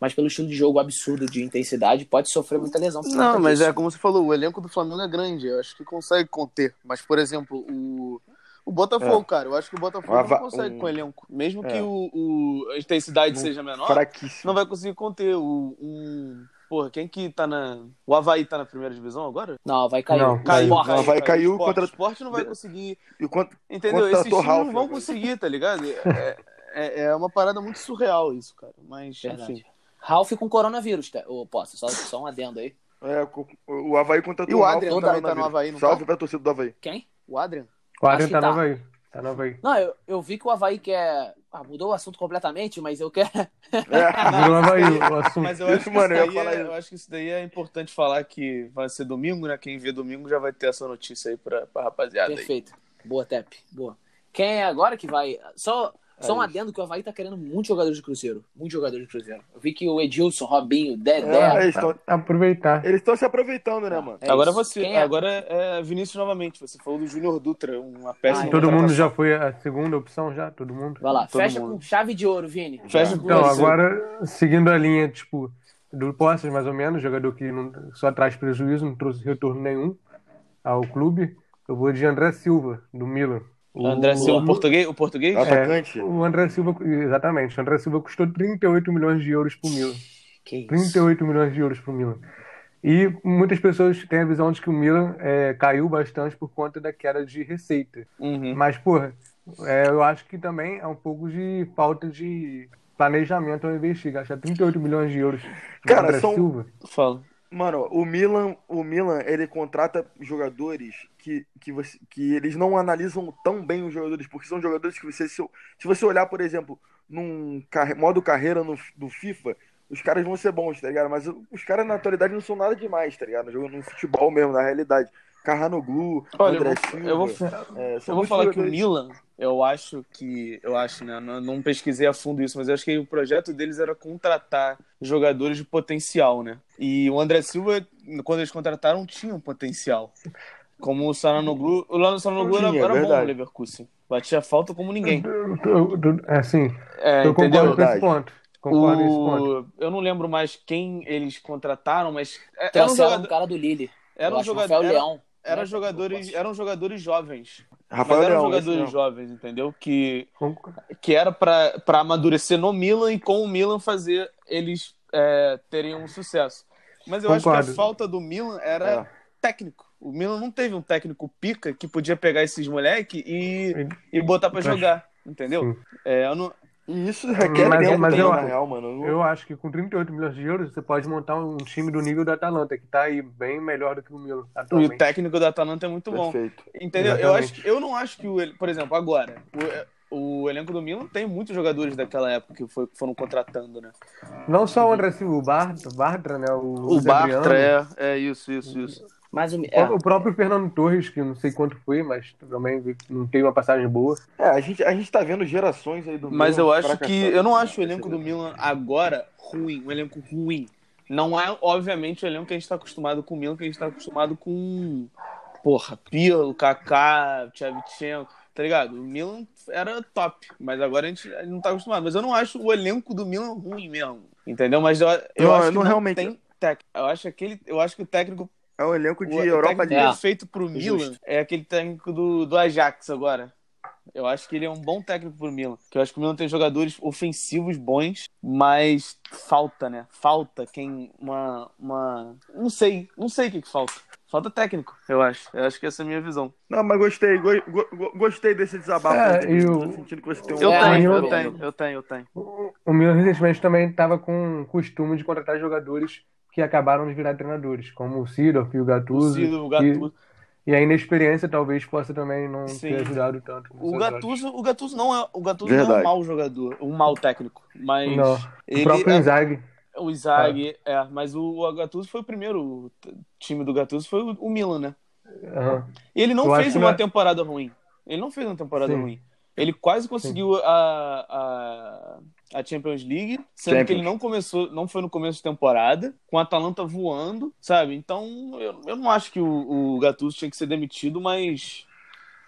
mas pelo estilo de jogo absurdo de intensidade, pode sofrer muita lesão. Não, mas disso. é como você falou, o elenco do Flamengo é grande, eu acho que consegue conter. Mas, por exemplo, o, o Botafogo, cara, eu acho que o Botafogo Um ava- não consegue um- com o elenco. Mesmo É. que o, o- a intensidade Um seja menor, Fraquíssimo. não vai conseguir conter. O, um, porra, quem que tá na. O Havaí tá na primeira divisão agora? Não, vai cair. Não, Caiu. Não, vai cair o Esporte. contra- O esporte não vai conseguir. E quanto, Entendeu? Esses times Ralf não vão conseguir, tá ligado? É, é, é uma parada muito surreal isso, cara. Mas, Verdade. enfim. Ralf com coronavírus, tá? Ô, posso, só, só um adendo aí. é, o o Havaí contratou E o Adrian no também tá no. Havaí, não Salve tá? pra torcida do Havaí. Quem? O Adrian? O Adrian tá tá. no Havaí. Tá no Havaí. Não, eu, eu vi que o Havaí quer. Ah, mudou o assunto completamente, mas eu quero. É. No Havaí o assunto. Mas eu acho, que Mano, isso eu ia daí falar é, eu acho que isso daí é importante falar que vai ser domingo, né? Quem vê domingo já vai ter essa notícia aí pra, pra rapaziada aí. Perfeito. Boa, Tep. Boa. Quem é agora que vai. Só, só um adendo que o Havaí tá querendo muitos jogadores de Cruzeiro. Muitos jogadores de Cruzeiro. Eu vi que o Edilson, Robinho, Dedé. É, eles estão Aproveitar. eles estão se aproveitando, né, mano? É agora isso. você, Quem é? agora é Vinícius novamente. Você falou do Júnior Dutra, uma péssima Ah, Todo mundo já foi a segunda opção, já? Todo mundo? Vai lá, Todo fecha mundo. com chave de ouro, Vini. Fecha Então, com esse- agora, seguindo a linha, tipo, do Postas, mais ou menos, jogador que não, só traz prejuízo, não trouxe retorno nenhum ao clube, eu vou de André Silva, do Milan. O, André Silva, o, português? O português? Atacante. o André Silva, exatamente, o André Silva custou 38 milhões de euros pro Milan. Que isso. 38 milhões de euros pro Milan. E muitas pessoas têm a visão de que o Milan é, caiu bastante por conta da queda de receita. Uhum. Mas, porra, é, eu acho que também é um pouco de falta de planejamento ao investir. Gastar 38 milhões de euros Cara, André são- Silva. Fala. Mano, o Milan, o Milan, ele contrata jogadores que, que, você, que eles não analisam tão bem os jogadores, porque são jogadores que você, se, se você olhar, por exemplo, num modo carreira no, do FIFA, os caras vão ser bons, tá ligado? Mas os caras na atualidade não são nada demais, tá ligado? Jogando no futebol mesmo, na realidade. Carranoglu, Olha, André eu vou, eu vou, Silva, é, eu vou falar que o Milan, eu acho que. Eu acho, né? Não, não pesquisei a fundo isso, mas eu acho que o projeto deles era contratar jogadores de potencial, né? E o André Silva, quando eles contrataram, tinha um potencial. Como o Saranoglu. O Lano Saranoglu era, era bom no. Leverkusen. Batia falta como ninguém. É assim, É, eu entendeu? concordo com esse ponto. O... Eu não lembro mais quem eles contrataram, mas. é- Era um jogador. um cara do Lille. Era Eu um acho, jogador. Rafael Era, Leão. Eram né? jogadores, eram jogadores jovens. Rafael mas eram Leão, jogadores jovens, entendeu? Que, Concordo. que era pra pra amadurecer no Milan e com o Milan fazer eles é, terem um sucesso. Mas eu acho que Concordo. a falta do Milan era É. técnico. O Milan não teve um técnico pica que podia pegar esses moleque e, E- botar pra Pra- jogar, entendeu? É, eu não, E isso requer Mas- tempo mas eu- na real, mano. Eu acho que com 38 milhões de euros você pode montar um time do nível do Atalanta, que tá aí bem melhor do que o Milan e o atualmente. técnico da Atalanta é muito bom. Perfeito. Entendeu? Eu, acho, que- eu não acho que o. Por exemplo, agora, o, o elenco do Milan tem muitos jogadores daquela época que foi- foram contratando, né? Não só o André Silva, o Bartra, Bartra né? O, O. Bartra, é, é isso, isso, isso. Mas o, é, próprio- O próprio Fernando Torres, que não sei quanto foi, mas também não teve uma passagem boa. É, a gente, a gente tá vendo gerações aí do Mas Milan eu acho que. Eu não acho o elenco do Milan agora ruim, um elenco ruim. Não é, obviamente, o elenco que a gente tá acostumado com o Milan, que a gente tá acostumado com. Porra, Pirlo, Kaká, Tchevchenko, tá ligado? O Milan era top, mas agora a gente não tá acostumado. Mas eu não acho o elenco do Milan ruim mesmo, entendeu? Mas eu, eu Não, acho eu que não não realmente- tem técnico. Eu acho, aquele, eu acho que o técnico É um elenco de o Europa técnico League. É. perfeito pro Milan é aquele técnico do, do Ajax agora. Eu acho que ele é um bom técnico pro Milan. Que eu acho que o Milan tem jogadores ofensivos bons, mas falta, né? Falta quem. Uma. uma... Não sei. Não sei o que, que falta. Falta técnico, eu acho. Eu acho que essa é a minha visão. Não, mas gostei, go- go- gostei desse desabafo. É, aí, e tô sentindo que você tem um Eu tenho, eu eu tenho, eu tenho, eu tenho. O o Milan recentemente também estava com o costume de contratar jogadores que acabaram de virar treinadores, como o Sidorf e o O Gattuso. Ciro, o e- Gattuso. E a inexperiência talvez possa também não Sim. ter ajudado tanto. O Gattuso, o Gattuso não é, o Gattuso não é um mau jogador, um mau técnico, mas Não. horas. O ele próprio é- Inzaghi. O Izag, é, mas o, o Gattuso foi o primeiro o time do Gattuso foi o, o Milan, né? E ele não Eu fez uma não é- temporada ruim. Ele não fez uma temporada Sim. ruim. Ele quase conseguiu a, a, a Champions League, sendo que Champions. ele não começou, não foi no começo de temporada, com a Atalanta voando, sabe? Então, eu, eu não acho que o, o Gattuso tinha que ser demitido, mas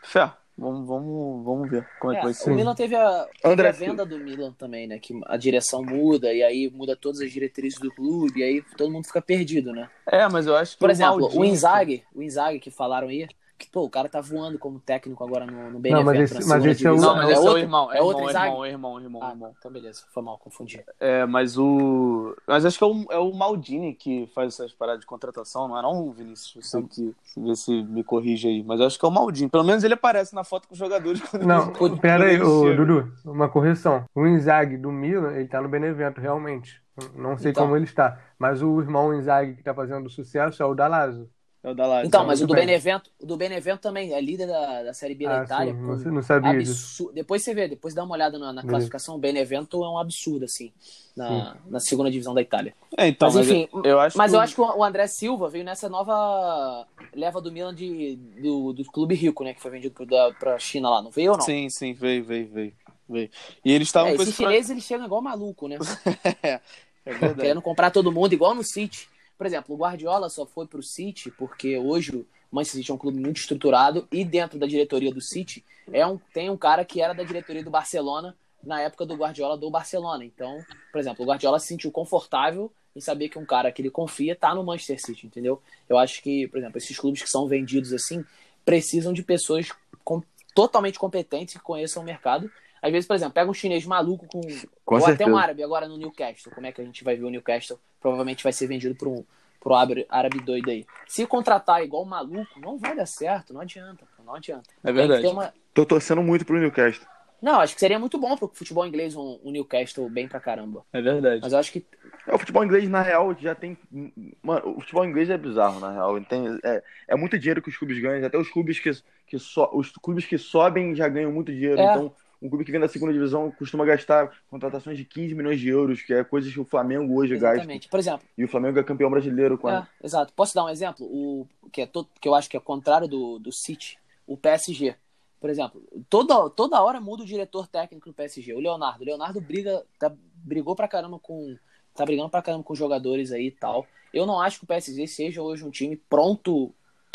fé, vamos, vamos, vamos ver como é, É, que vai o ser. Milan teve a, teve André a venda do Milan também, né? Que a direção muda e aí muda todas as diretrizes do clube e aí todo mundo fica perdido, né? É, mas eu acho que Por o exemplo, Maldini- o Inzaghi, o Inzaghi que falaram aí, que pô, o cara tá voando como técnico agora no, no Benevento, Não, mas esse- mas segunda esse é o-. Não, mas é, o outro, irmão, é, é outro irmão, irmão, irmão, irmão, Ah, irmão. então beleza, foi mal, confundi. É, mas o. Mas acho que é o, é o Maldini que faz essas paradas de contratação, não é não, Vinícius? Eu sei que. Vê se me corrige aí. Mas acho que é o Maldini. Pelo menos ele aparece na foto com os jogadores Não, quando pera aí, ô, chegam. Dudu, uma correção. O Inzaghi do Milan, ele tá no Benevento, realmente. Não sei Então. como ele está. Mas o irmão Inzaghi que tá fazendo sucesso é o Dalazzo. É o da Lazio. Então, mas o do bem. Benevento, o do Benevento também é líder da, da Série B da Ah, Itália. sim, com não, sabia disso. absurdo. Depois você vê, depois dá uma olhada na, na classificação. O Benevento é um absurdo, assim, na, na segunda divisão da Itália. É, então, mas enfim, eu, eu acho Mas que eu o- acho que o André Silva veio nessa nova leva do Milan de, do, do clube rico, né? Que foi vendido da, pra China lá, não veio ou não? Sim, sim, veio, veio, veio. veio. E eles estavam É, com esses chineses eles chegam igual maluco, né? É verdade. Querendo comprar todo mundo, igual no City. Por exemplo, o Guardiola só foi pro City porque hoje o Manchester City é um clube muito estruturado e dentro da diretoria do City é um, tem um cara que era da diretoria do Barcelona na época do Guardiola do Barcelona. Então, por exemplo, o Guardiola se sentiu confortável em saber que um cara que ele confia tá no Manchester City, entendeu? Eu acho que, por exemplo, esses clubes que são vendidos assim precisam de pessoas com- totalmente competentes que conheçam o mercado. Às vezes, por exemplo, pega um chinês maluco com Com ou até certeza. um árabe agora no Newcastle. Como é que a gente vai ver o Newcastle? Provavelmente vai ser vendido por um pro árabe, árabe doido aí. Se contratar igual maluco, não vai dar certo, não adianta, não adianta. É verdade. uma- Tô torcendo muito pro Newcastle. Não, acho que seria muito bom pro futebol inglês um, um Newcastle bem pra caramba. É verdade. Mas eu acho que. É, o futebol inglês, na real, já tem. Mano, o futebol inglês é bizarro, na real. Tem, é, é muito dinheiro que os clubes ganham. Até os clubes que, que so, os clubes que sobem já ganham muito dinheiro. É. Então, um clube que vem da segunda divisão costuma gastar contratações de 15 milhões de euros, que é coisas que o Flamengo hoje gasta. Exatamente. Por exemplo, E o Flamengo é campeão brasileiro com. É, exato. Posso dar um exemplo? O, que, é todo, que eu acho que é o contrário do, do City, o PSG. Por exemplo, toda, toda hora muda o diretor técnico do PSG. O Leonardo. O Leonardo briga, tá, brigou pra caramba com. Tá brigando pra caramba com os jogadores aí e tal. Eu não acho que o PSG seja hoje um time pronto,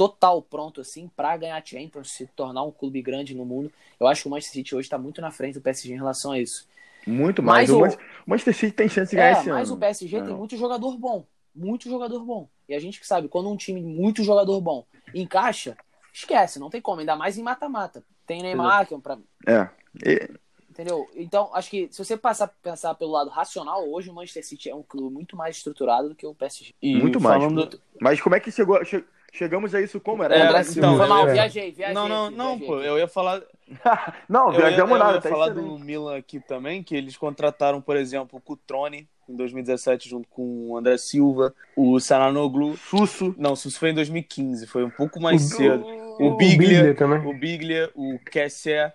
total pronto, assim, pra ganhar Champions, se tornar um clube grande no mundo. Eu acho que o Manchester City hoje tá muito na frente do PSG em relação a isso. Muito mais. Mas o o- Man- o Manchester City tem chance de ganhar É, esse mas ano. o PSG tem Não. muito jogador bom. Muito jogador bom. E a gente que sabe, quando um time muito jogador bom encaixa, esquece, não tem como, ainda mais em mata-mata. Tem Neymar, que é um pra, É. E- entendeu? Então, acho que se você passar pensar pelo lado racional, hoje o Manchester City é um clube muito mais estruturado do que o PSG. E Muito mais. falando... Mas como é que chegou. che- Chegamos a isso como? Era É, André então, foi mal, é. viajei, viajei. Não, não, não, viajei pô. Eu ia falar, Não, eu ia, viajamos eu nada. ia Tá falar excelente. do Milan aqui também, que eles contrataram, por exemplo, o Cutrone em 2017 junto com o André Silva, o Sananoglu. Susso. Não, isso foi em 2015, foi um pouco mais O- cedo. O, O Biglia, também. o Biglia, o Kessier,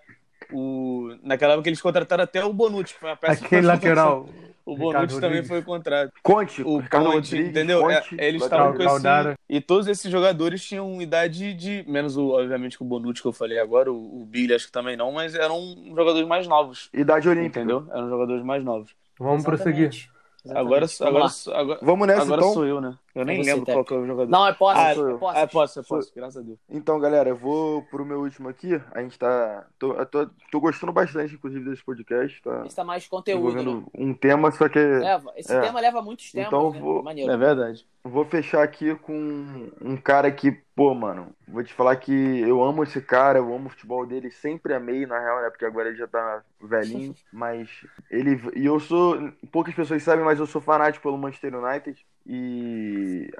o... naquela época eles contrataram até o Bonucci, que foi uma peça Aquele lateral. O Bonucci também foi contrato. Conte. O Ricardo Conte, Rodrigues, entendeu? Conte, É, eles lateral estavam com esse... E todos esses jogadores tinham idade de... Menos, o, obviamente, que o Bonucci que eu falei agora, o, o Biglia acho que também não, mas eram jogadores mais novos, Idade olímpica. entendeu? Eram jogadores mais novos. Vamos prosseguir. Exatamente. Exatamente. Agora, Vamos agora, agora, Vamos nessa agora então? sou eu, né? Eu nem É você, lembro Teco. qual que é o jogador. Não, é posse. Ah, é posse. Ah, é posso, é posso, graças a Deus. Então, galera, eu vou pro meu último aqui. A gente tá. Tô, tô, tô gostando bastante, inclusive, desse podcast. Tá Esse tá mais conteúdo, né? um tema, só que Leva. Esse É. tema leva muitos temas, Então, né? vou- Maneiro. É verdade. vou fechar aqui com um cara que, pô, mano, vou te falar que eu amo esse cara, eu amo o futebol dele, sempre amei, na real, né? Porque agora ele já tá velhinho, mas ele. E eu sou. Poucas pessoas sabem, mas eu sou fanático pelo Manchester United. E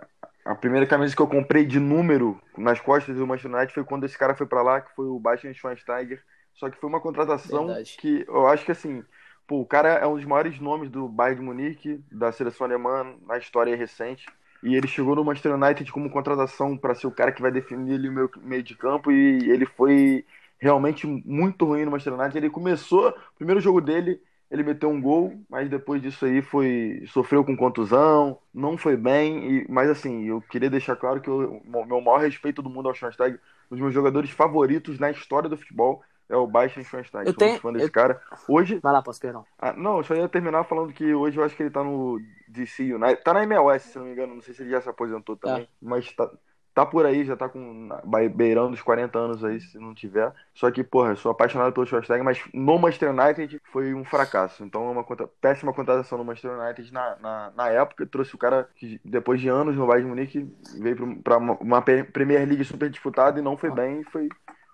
a primeira camisa que eu comprei de número nas costas do Manchester United foi quando esse cara foi pra lá, que foi o Bastian Schweinsteiger. Só que foi uma contratação Verdade. que eu acho que assim. Pô, o cara é um dos maiores nomes do Bayern de Munique, da seleção alemã, na história recente. E ele chegou no Manchester United como contratação para ser o cara que vai definir ali o meu meio de campo. E ele foi realmente muito ruim no Manchester United. Ele começou, o primeiro jogo dele, ele meteu um gol, mas depois disso aí foi sofreu com contusão, não foi bem. E, mas assim, eu queria deixar claro que o meu maior respeito do mundo ao Schweinsteiger, um dos meus jogadores favoritos na história do futebol é o Bastian Schweinsteiger. Eu Sou tenho- fã desse eu- cara. Hoje, Vai lá, posso, perdão. ah, não, eu só ia terminar falando que hoje eu acho que ele tá no DC United. Tá na MLS, se não me engano. Não sei se ele já se aposentou também. Mas tá, tá por aí, já tá com beirando os 40 anos aí, se não tiver. Só que, porra, eu sou apaixonado pelo Schwarzenegger, mas no Manchester United foi um fracasso. Então é uma conta- péssima contratação no Manchester United na, na, na época. Trouxe o cara que, depois de anos no Bayern de Munique, veio pra uma, uma Premier League super disputada e não foi bem. Foi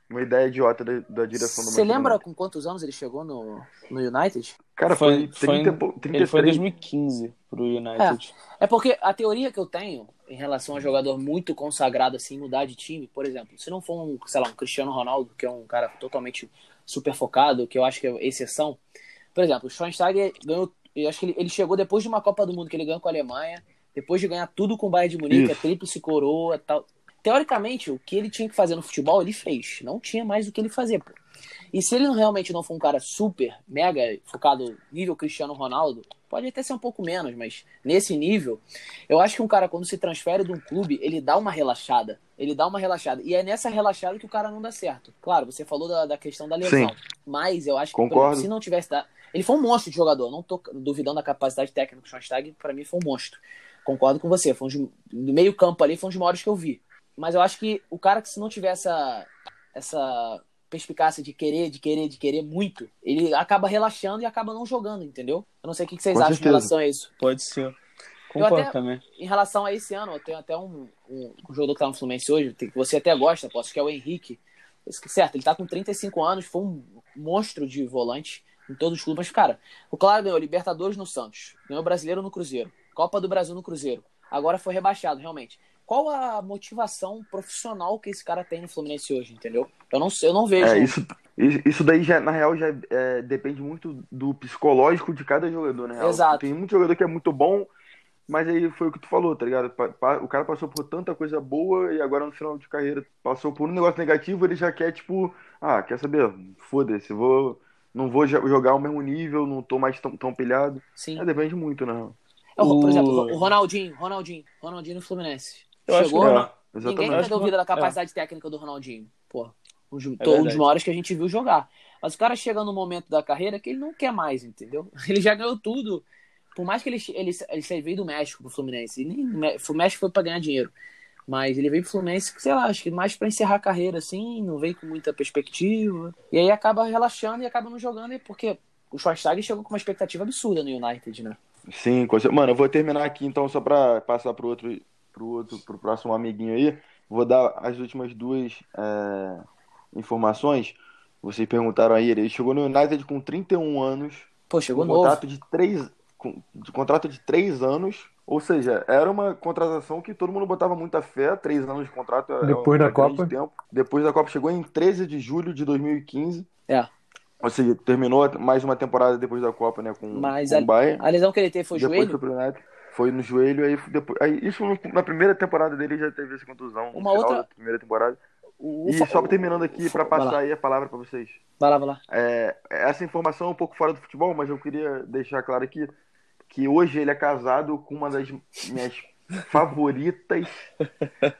uma ideia idiota da, da direção do Você Manchester lembra United. com quantos anos ele chegou no, no United? Cara, foi, Foi- 30, foi- Ele foi 33. em 2015 pro United. É porque a teoria que eu tenho em relação a jogador muito consagrado assim mudar de time, por exemplo, se não for um, sei lá, um Cristiano Ronaldo, que é um cara totalmente super focado, que eu acho que é exceção. Por exemplo, o Schweinsteiger ganhou, eu acho que ele, ele chegou depois de uma Copa do Mundo que ele ganhou com a Alemanha, depois de ganhar tudo com o Bayern de Munique, Isso. a tríplice coroa, tal. Teoricamente, o que ele tinha que fazer no futebol, ele fez. Não tinha mais o que ele fazer, pô. E se ele realmente não for um cara super, mega focado nível Cristiano Ronaldo, pode até ser um pouco menos, mas nesse nível, eu acho que um cara, quando se transfere de um clube, ele dá uma relaxada. Ele dá uma relaxada. E é nessa relaxada que o cara não dá certo. Claro, você falou da, da questão da lesão. Sim. Mas eu acho que, Concordo. se não tivesse. dado- Ele foi um monstro de jogador. Não tô duvidando da capacidade técnica do Schweinsteiger. Pra mim, foi um monstro. Concordo com você. Foi um do meio campo ali, foi um dos maiores que eu vi. Mas eu acho que o cara que se não tiver essa, essa perspicácia de querer, de querer, de querer muito, ele acaba relaxando e acaba não jogando, entendeu? Eu não sei o que vocês Com acham certeza. em relação a isso. Pode ser. Concordo até- também. Em relação a esse ano, eu tenho até um, um, um jogador que tá no Fluminense hoje, que você até gosta, posso, que é o Henrique. Certo, ele tá com 35 anos, foi um monstro de volante em todos os clubes. Mas, cara, o Claro ganhou Libertadores no Santos, ganhou Brasileiro no Cruzeiro, Copa do Brasil no Cruzeiro. Agora foi rebaixado, realmente. Qual a motivação profissional que esse cara tem no Fluminense hoje, entendeu? Eu não sei, eu não vejo. É, isso, Isso daí, já, na real, já é, depende muito do psicológico de cada jogador, né? Exato. Tem muito jogador que é muito bom, mas aí foi o que tu falou, tá ligado? O cara passou por tanta coisa boa e agora no final de carreira passou por um negócio negativo, ele já quer, tipo, ah, quer saber? Foda-se, vou, não vou jogar ao mesmo nível, não tô mais tão, tão pilhado. Sim. É, depende muito, né? O... Por exemplo, o Ronaldinho, Ronaldinho, Ronaldinho no Fluminense. Eu Chegou, acho que é, ninguém tem dúvida da capacidade é. técnica do Ronaldinho. Pô, um, um dos maiores que a gente viu jogar. Mas o cara chega no momento da carreira que ele não quer mais, entendeu? Ele já ganhou tudo. Por mais que ele, ele, ele veio do México pro Fluminense. E nem, o México foi pra ganhar dinheiro. Mas ele veio pro Fluminense, sei lá, acho que mais pra encerrar a carreira, assim, não veio com muita perspectiva. E aí acaba relaxando e acaba não jogando, porque o Schweinsteiger chegou com uma expectativa absurda no United, né? Sim, mano, eu vou terminar aqui então só pra passar pro outro, pro outro, pro próximo amiguinho aí. Vou dar as últimas duas é, informações. Vocês perguntaram aí, ele chegou no United com 31 anos. Pô, chegou um novo. contrato de três, de contrato de três anos. Ou seja, era uma contratação que todo mundo botava muita fé. Três anos de contrato. é Depois um da Copa. Tempo. Depois da Copa chegou em 13 de julho de 2015. É. Ou seja, terminou mais uma temporada depois da Copa, né? Com, Mas com a, o Bayern. a lesão que ele teve foi o depois joelho? foi pro United. Foi no joelho, aí, depois, aí isso na primeira temporada dele já teve essa contusão. no Uma final outra- da primeira temporada. O, E só terminando aqui para passar aí a palavra para vocês. Vai lá, vai lá. É, essa informação é um pouco fora do futebol, mas eu queria deixar claro aqui que hoje ele é casado com uma das minhas favoritas.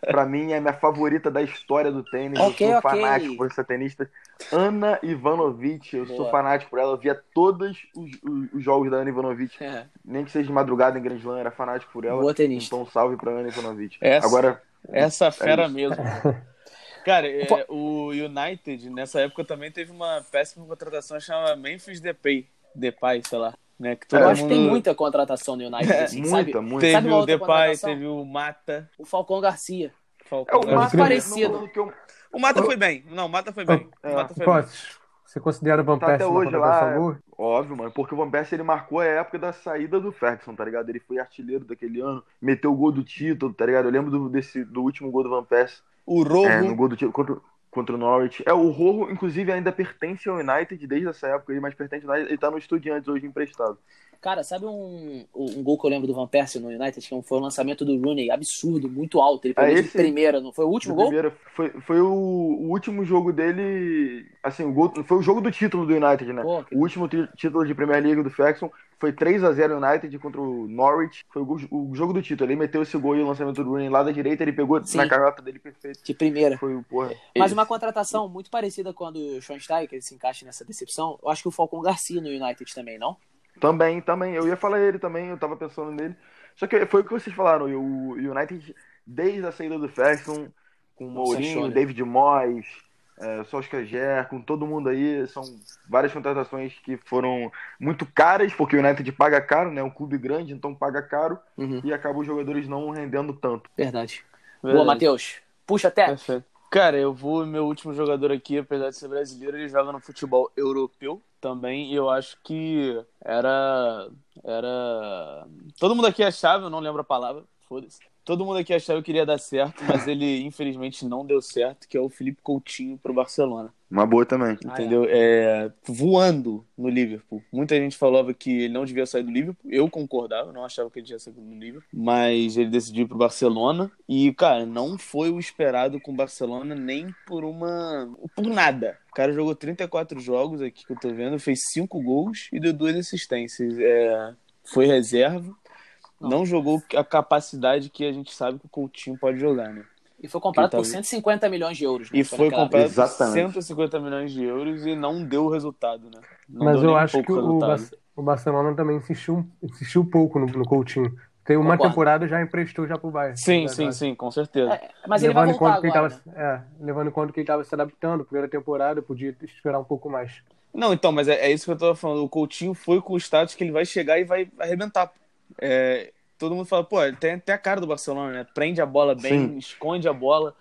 Pra mim, é a minha favorita da história do tênis. Ok, eu sou ok. fanático por essa tenista. Ana Ivanovic. Eu sou Boa. fanático por ela. Eu via todos os, os- os jogos da Ana Ivanovic. É. Nem que seja de madrugada em Grand Slam, era fanático por ela. Boa tenista. Então, salve pra Ana Ivanovic. Essa- Agora, Essa fera isso. mesmo. Cara, é, o United nessa época também teve uma péssima contratação chamada Memphis Depay, Depay, sei lá, né? Que todo Eu É, acho que tem mundo- muita contratação no United, assim, muita, sabe? muita. Teve Sabe o Depay, teve o Mata. O Falcão Garcia. É, Falcão. o É, Mata, parecido. no- que eu- O Mata foi bem. Não, o Mata foi bem. O É. Mata foi bem. Você considera o Van Tá até Persie uma hoje contratação lá, boa? Óbvio, mano, porque o Van Persie ele marcou a época da saída do Ferguson, tá ligado? Ele foi artilheiro daquele ano, meteu o gol do título, tá ligado? Eu lembro do, desse, do último gol do Van Persie, O Rojo. é, no gol do título contra, contra o Norwich. É, o Rojo, inclusive, ainda pertence ao United desde essa época mas pertence ao United, ele tá no Estudiantes hoje emprestado. Cara, sabe um, um gol que eu lembro do Van Persie no United? Que foi o lançamento do Rooney, absurdo, muito alto. Ele pegou Ah, de esse- primeira, não foi o último gol? primeira, foi, foi o, o último jogo dele, assim, o gol, foi o jogo do título do United, né? Pô, que- O último ti- título de Premier League do Ferguson foi 3 a 0 United contra o Norwich. Foi o, jogo do título. Ele meteu esse gol e o lançamento do Rooney lá da direita, ele pegou Sim. na canhota dele perfeito. De primeira. Foi o porra. Mas Esse. uma contratação muito parecida com a do Schweinsteiger, que ele se encaixa nessa decepção. Eu acho que o Falcão Garcia no United também, não? Também, também. Eu ia falar ele também, eu tava pensando nele. Só que foi o que vocês falaram. O United, desde a saída do Ferguson, com o Nossa, Mourinho, né? David Moyes, é, Solskjaer, com todo mundo aí, são várias contratações que foram muito caras, porque o United paga caro, né? É um clube grande, então paga caro Uhum. e acaba os jogadores não rendendo tanto. Verdade. Boa, Verdade. Matheus. Puxa até. Perfeito. Cara, eu vou. Meu último jogador aqui, apesar de ser brasileiro, ele joga no futebol europeu também. Eu acho que era. Era. Todo mundo aqui achava, eu não lembro a palavra, foda-se. Todo mundo aqui achava que iria dar certo, mas ele infelizmente não deu certo, que é o Felipe Coutinho pro Barcelona. Uma boa também. Entendeu? É, voando no Liverpool. Muita gente falava que ele não devia sair do Liverpool. Eu concordava, não achava que ele devia sair do Liverpool. Mas ele decidiu ir pro Barcelona. E, cara, não foi o esperado com o Barcelona nem por uma. por nada. O cara jogou 34 jogos aqui que eu tô vendo, fez 5 gols e deu duas assistências. É, foi reserva. Não jogou a capacidade que a gente sabe que o Coutinho pode jogar, né? E foi comprado por tá- 150 milhões de euros. né? E foi naquela- comprado por Exatamente. 150 milhões de euros e não deu resultado, né? Não Mas deu eu acho que o, o Barcelona também insistiu, insistiu pouco no, no Coutinho. Tem uma Concordo. temporada já emprestou já pro Bayern. Sim, na sim, sim, com certeza. É, mas ele vai levando em voltar conta que agora. ele tava, é, levando em conta que ele estava se adaptando, primeira temporada, podia esperar um pouco mais. Não, então, mas é, é isso que eu tava falando. O Coutinho foi com o status que ele vai chegar e vai arrebentar. É, todo mundo fala, pô, ele tem até a cara do Barcelona, né? Prende a bola bem, Sim. esconde a bola,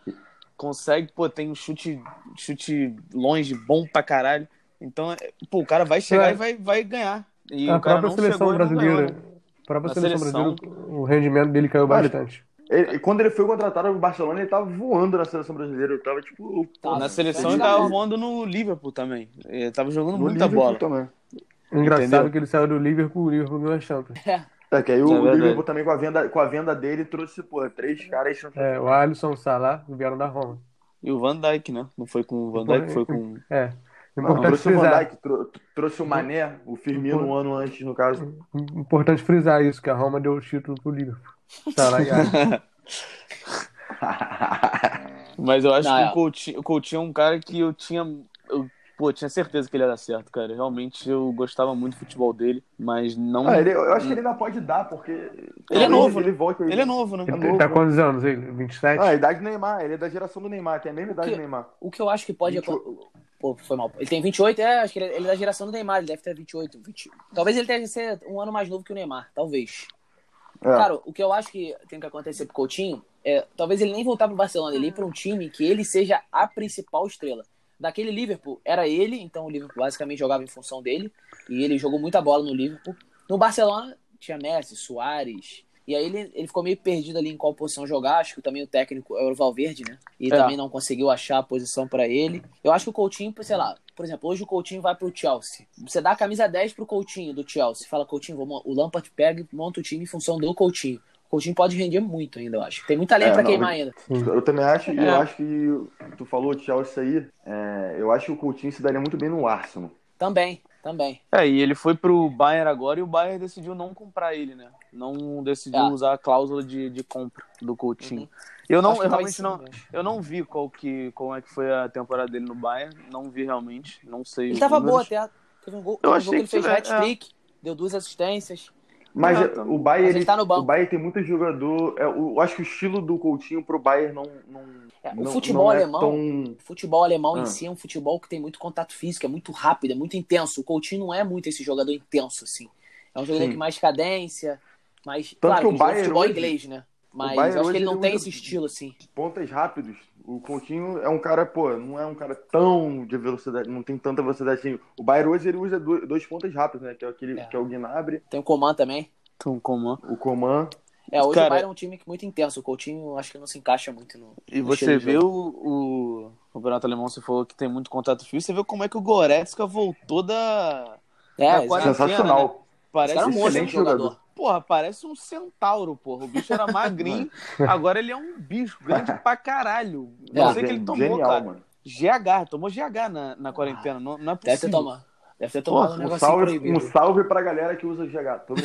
consegue, pô, tem um chute, chute longe, bom pra caralho. Então, é, pô, o cara vai chegar É. e vai, vai ganhar. E a o cara própria não seleção brasileira, ganhou, né? a própria seleção seleção. brasileira, o rendimento dele caiu bastante. Ele, quando ele foi contratado no Barcelona, ele tava voando na seleção brasileira. Ele tava tipo. Tá, Na seleção Ele tava voando no Liverpool também. Ele tava jogando no muita Liverpool bola. também. Engraçado Entendeu? que ele saiu do Liverpool, o Liverpool ganhou a Champions. É, que aí o, É o verdade. Liverpool também com a venda, com a venda dele trouxe, pô, três caras. É, o Alisson, o Salah vieram da Roma. E o Van Dijk, né? Não foi com o Van Dijk, foi com. É. Não, Importante trouxe o Van frisar, Dijk, trou- trouxe o Mané, o Firmino um ano antes, no caso. importante frisar isso, que a Roma deu o título pro Liverpool. Salah e Alisson. Mas eu acho Não, que é. o Coutinho, o Coutinho é um cara que eu tinha. Eu, pô, eu tinha certeza que ele ia dar certo, cara. Realmente eu gostava muito do futebol dele, mas não. Ah, ele- eu acho que ele ainda pode dar, porque. Ele é novo, Ele, volte aí. Ele é novo, né? É Ele novo. tá quantos anos ele? 27? Ah, a idade do Neymar, ele é da geração do Neymar, tem a mesma idade que- do Neymar. O que eu acho que pode. 28. Pô, foi mal. Ele tem 28, é, acho que ele, ele é da geração do Neymar, ele deve ter 28, 20. Talvez ele tenha que ser um ano mais novo que o Neymar, talvez. É. Cara, o que eu acho que tem que acontecer pro Coutinho é talvez ele nem voltar pro Barcelona, ele ir pra um time que ele seja a principal estrela. Daquele Liverpool, era ele, então o Liverpool basicamente jogava em função dele, e ele jogou muita bola no Liverpool. No Barcelona, tinha Messi, Soares, e aí ele, ele ficou meio perdido ali em qual posição jogar, acho que também o técnico é o Valverde, né? E É. também não conseguiu achar a posição pra ele. Eu acho que o Coutinho, sei lá, por exemplo, hoje o Coutinho vai pro Chelsea. Você dá a camisa 10 pro Coutinho do Chelsea, fala Coutinho, vamos, o Lampard pega e monta o time em função do Coutinho. O Coutinho pode render muito ainda, eu acho. Tem muita lenha É, pra não, queimar ele- ainda. Eu também acho, e É. eu acho que tu falou de Chelsea aí, é, eu acho que o Coutinho se daria muito bem no Arsenal. Também, também. É, e ele foi pro Bayern agora e o Bayern decidiu não comprar ele, né? Não decidiu É. usar a cláusula de, de compra do Coutinho. Eu não, eu realmente sim, não, eu acho. eu não vi qual que, como é que foi a temporada dele no Bayern, não vi realmente, não sei. Ele tava boa números. até. Teve um gol, Eu um achei jogo que ele que fez hat-trick, deu duas assistências. Mas É, é, tá- o Bayern, mas ele tá no banco. o Bayern tem muito jogador. é, eu acho que o estilo do Coutinho pro Bayern não. não É, o não- futebol não é alemão- tão- O futebol alemão em Ah. si é um futebol que tem muito contato físico, é muito rápido, é muito intenso. O Coutinho não é muito esse jogador intenso, assim. É um jogador Sim. que mais cadência, mais. Tanto claro, que o Bayern futebol hoje- inglês, né? Mas acho que ele não ele tem esse estilo, assim. pontas rápidos. O Coutinho é um cara, pô, não é um cara tão de velocidade, não tem tanta velocidade assim. O Bayern hoje ele usa do- dois pontas rápidos, né? Que é, aquele, É. que é o Gnabry, Tem o Coman também. Então, como? o Coman. É, hoje Cara- o Bayern é um time muito intenso. O Coutinho acho que não se encaixa muito no. E no você vê jogo. o, o campeonato alemão, você falou que tem muito contato físico, você vê como é que o Goretzka voltou da... É, da quarentena, Sensacional. né? Parece é um excelente jogador. jogador. Porra, parece um centauro, porra. O bicho era magrinho, agora ele é um bicho grande pra caralho. Não É, sei o que ele tomou, Genial, cara. mano. GH, tomou GH na, na quarentena, não, não é Deve ter possível. tomado. Deve ter tomado um Um salve, proibido. um salve pra galera que usa GH. Tô.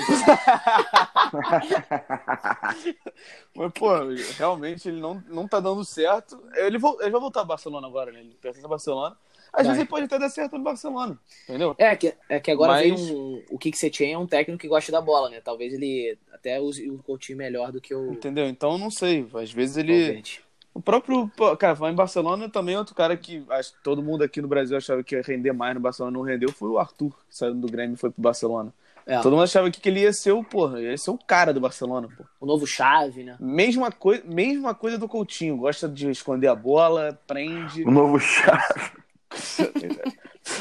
Mas, pô, realmente ele não, não tá dando certo. Ele, ele vai voltar ao Barcelona agora, né? Ele pertence ao Barcelona. Às Vai. vezes ele pode até dar certo no Barcelona, entendeu? É que, é que agora Mas- vem um, o Kik Setien é um técnico que gosta da bola, né? Talvez ele até use o Coutinho melhor do que o Entendeu? Então eu não sei. Às vezes ele. Valverde. O próprio. Cara, falar em Barcelona também é outro cara que acho que todo mundo aqui no Brasil achava que ia render mais no Barcelona, não rendeu. Foi o Arthur, que saiu do Grêmio e foi pro Barcelona. É, Todo mundo achava que ele ia ser o, porra, ia ser o cara do Barcelona, pô. o novo Chave, né? Mesma, coi mesma coisa do Coutinho. Gosta de esconder a bola, prende. O novo chave.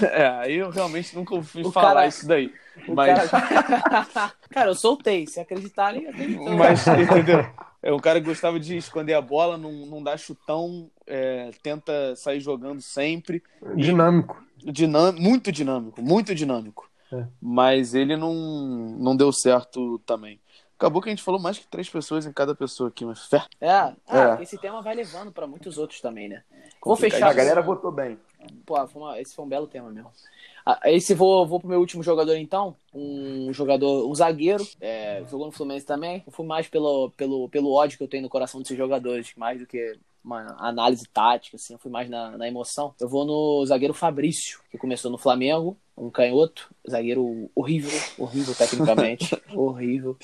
É, aí eu realmente nunca ouvi O falar cara- isso daí. Mas, cara... cara, eu soltei. Se acreditarem, acreditam. mas, entendeu? É um cara que gostava de esconder a bola, não, não dá chutão, é, tenta sair jogando sempre. Dinâmico. Dinam- muito dinâmico, muito dinâmico. É. Mas ele não, não deu certo também. Acabou que a gente falou mais que três pessoas em cada pessoa aqui, mas fé. É, ah, É. esse tema vai levando pra muitos outros também, né? Vou Complicado. fechar. A galera votou bem. Pô, foi uma- esse foi um belo tema mesmo. Ah, Esse vou, vou pro meu último jogador então. Um jogador, um zagueiro. é, jogou no Fluminense também. Eu fui mais pelo, pelo, pelo ódio que eu tenho no coração desses jogadores, mais do que uma análise tática, assim. Eu fui mais na, na emoção. Eu vou no zagueiro Fabrício, que começou no Flamengo, um canhoto. Zagueiro horrível, horrível tecnicamente. horrível.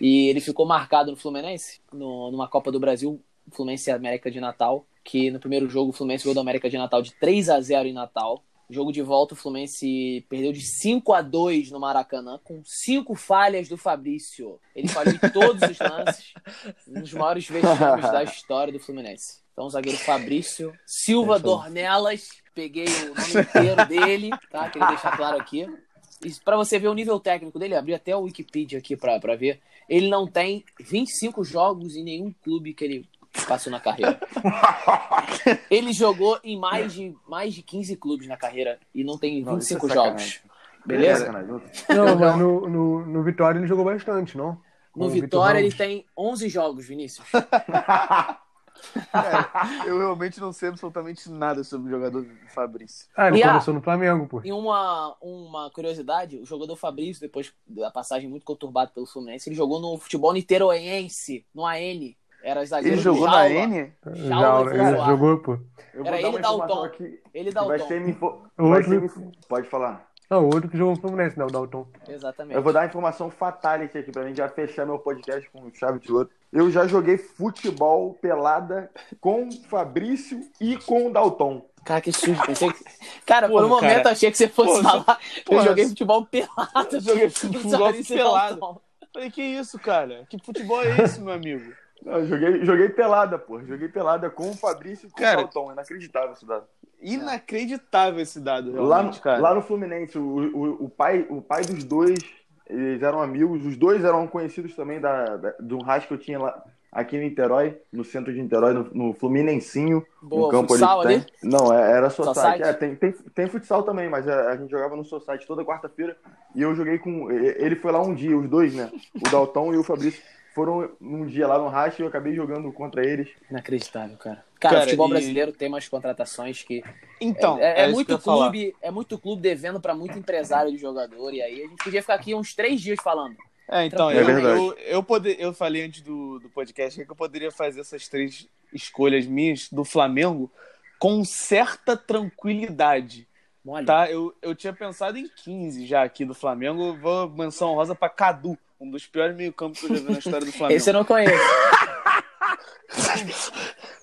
E ele ficou marcado no Fluminense, no- numa Copa do Brasil, Fluminense e América de Natal, que no primeiro jogo o Fluminense ganhou da América de Natal de 3 a 0 em Natal. Jogo de volta, o Fluminense perdeu de 5 a 2 no Maracanã, com cinco falhas do Fabrício. Ele falhou em todos os lances, um dos maiores vexames da história do Fluminense. Então, o zagueiro Fabrício Silva Dornelas, peguei o nome inteiro dele, tá? Queria deixar claro aqui. E pra você ver o nível técnico dele, abri até o Wikipedia aqui pra, pra ver. Ele não tem 25 jogos em nenhum clube que ele passou na carreira. ele jogou em mais de, mais de 15 clubes na carreira e não tem Não, isso é 25 jogos. Beleza? Sacanagem. Não, mas no, no, no Vitória ele jogou bastante, não? No Com o Vitor Vitória ele tem 11 jogos, Vinícius. Cara, eu realmente não sei absolutamente nada sobre o jogador Fabrício. Ah, ele E a- começou no Flamengo, pô. E uma, uma curiosidade, o jogador Fabrício, depois da passagem muito conturbada pelo Fluminense, ele jogou no futebol niteroense, no AN. Era zagueiro Ele jogou na Jaula. N? Já, Jaula ele jogou, pô. Eu Era ele uma Dalton. Ele o vai tom. ser me vai ser me- Pode falar. Não, o outro que jogou no Fluminense, né? O Dalton. Exatamente. Eu vou dar uma informação fatality aqui pra mim já fechar meu podcast com chave de ouro. Eu já joguei futebol pelada com o Fabrício e com o Dalton. Cara, que. Pensei que... Cara, por Porra, um momento cara. eu achei que você fosse Porra, falar. eu porra, joguei futebol pelado. Eu joguei futebol Fabrício e pelado. Dalton. Falei, que isso, cara? Que futebol é esse, meu amigo? Não, eu joguei, joguei pelada, pô. Joguei pelada com o Fabrício e com Cara, o Dalton. Inacreditável isso dado. Inacreditável esse dado, Lá, realmente, no- cara. lá no Fluminense, o, o, o, pai, o pai dos dois, eles eram amigos. Os dois eram conhecidos também da, da, de um rádio que eu tinha lá aqui em Niterói, no centro de Niterói, no, no Fluminensinho. Boa, um campo futsal ali? tem. Não, é- era Society. É, tem, tem, tem futsal também, mas a, a gente jogava no Society toda quarta-feira. E eu joguei com. Ele foi lá um dia, os dois, né? O Dalton e o Fabrício foram um dia lá no Racha e eu acabei jogando contra eles. Inacreditável, cara. Cara, Cara, o futebol e- brasileiro tem umas contratações que. Então, é, é isso muito clube, é muito clube devendo pra muito empresário de jogador. E aí a gente podia ficar aqui uns três dias falando. É, então, É eu, verdade. eu, eu, poder, eu falei antes do, do podcast que eu poderia fazer essas três escolhas minhas do Flamengo com certa tranquilidade. Mole. Tá? Eu, eu tinha pensado em 15 já aqui do Flamengo. Vou menção rosa pra Cadu, um dos piores meio-campos que eu já vi na história do Flamengo. Esse eu não conheço.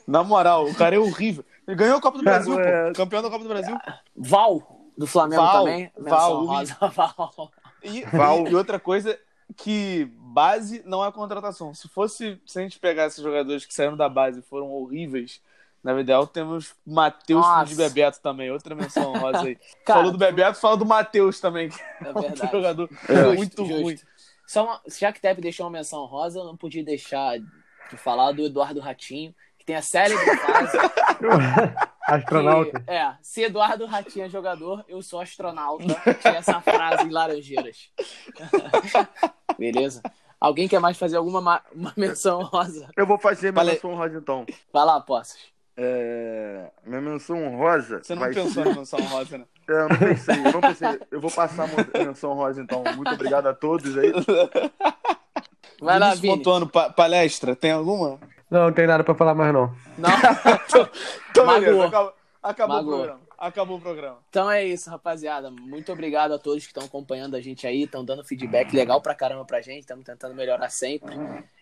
Na moral, o cara é horrível. Ele ganhou a Copa do Brasil, É. pô. Campeão da Copa do Brasil. Val, do Flamengo Val, também. Val, Val. E, Val. e outra coisa que base não é contratação. Se fosse, se a gente pegar esses jogadores que saíram da base e foram horríveis, na vida ideal temos Matheus de Bebeto também, outra menção rosa aí. Cara, Falou do Bebeto, fala do Matheus também, que É é outro verdade. jogador Justo, muito justo. ruim. Só uma, já que Tepe deixou uma menção rosa, eu não podia deixar de falar do Eduardo Ratinho, que tem a célebre frase. Astronauta. que, é, se Eduardo Ratinho é jogador, eu sou astronauta. Tinha essa frase em Laranjeiras. Beleza? Alguém quer mais fazer alguma ma- uma menção rosa? Eu vou fazer minha menção honrosa então. Vai lá, Poços. É, minha menção honrosa. Você não vai pensou ser- na menção rosa, né? É, eu não pensei, eu não pensei. Eu vou passar a menção rosa então. Muito obrigado a todos aí. Vai lá, Vini. Pontuano, pa- palestra, tem alguma? Não, não tem nada pra falar mais, não. Não? Magoou. beleza, acabou, acabou o programa. Acabou o programa. Então é isso, rapaziada. Muito obrigado a todos que estão acompanhando a gente aí, estão dando feedback legal pra caramba pra gente, estamos tentando melhorar sempre.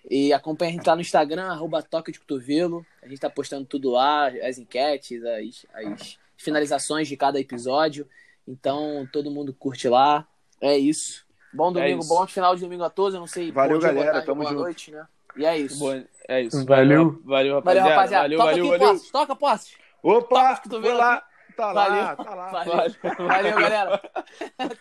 E acompanha a gente lá no Instagram, arroba Toque de Cotovelo. A gente tá postando tudo lá, as enquetes, as, as finalizações de cada episódio. Então, todo mundo curte lá. É isso. Bom domingo, isso. bom final de domingo a todos. Eu não sei. Valeu, dia, galera, tarde, tamo boa junto. noite, né? E é isso. Boa, é isso. Valeu. Valeu, Valeu, rapaziada. rapaziada. Valeu, Toca valeu, aqui, valeu. Toca, Posses. Opa! Toca Foi lá! Tá lá, Valeu. tá lá. Valeu, Valeu galera. Tamo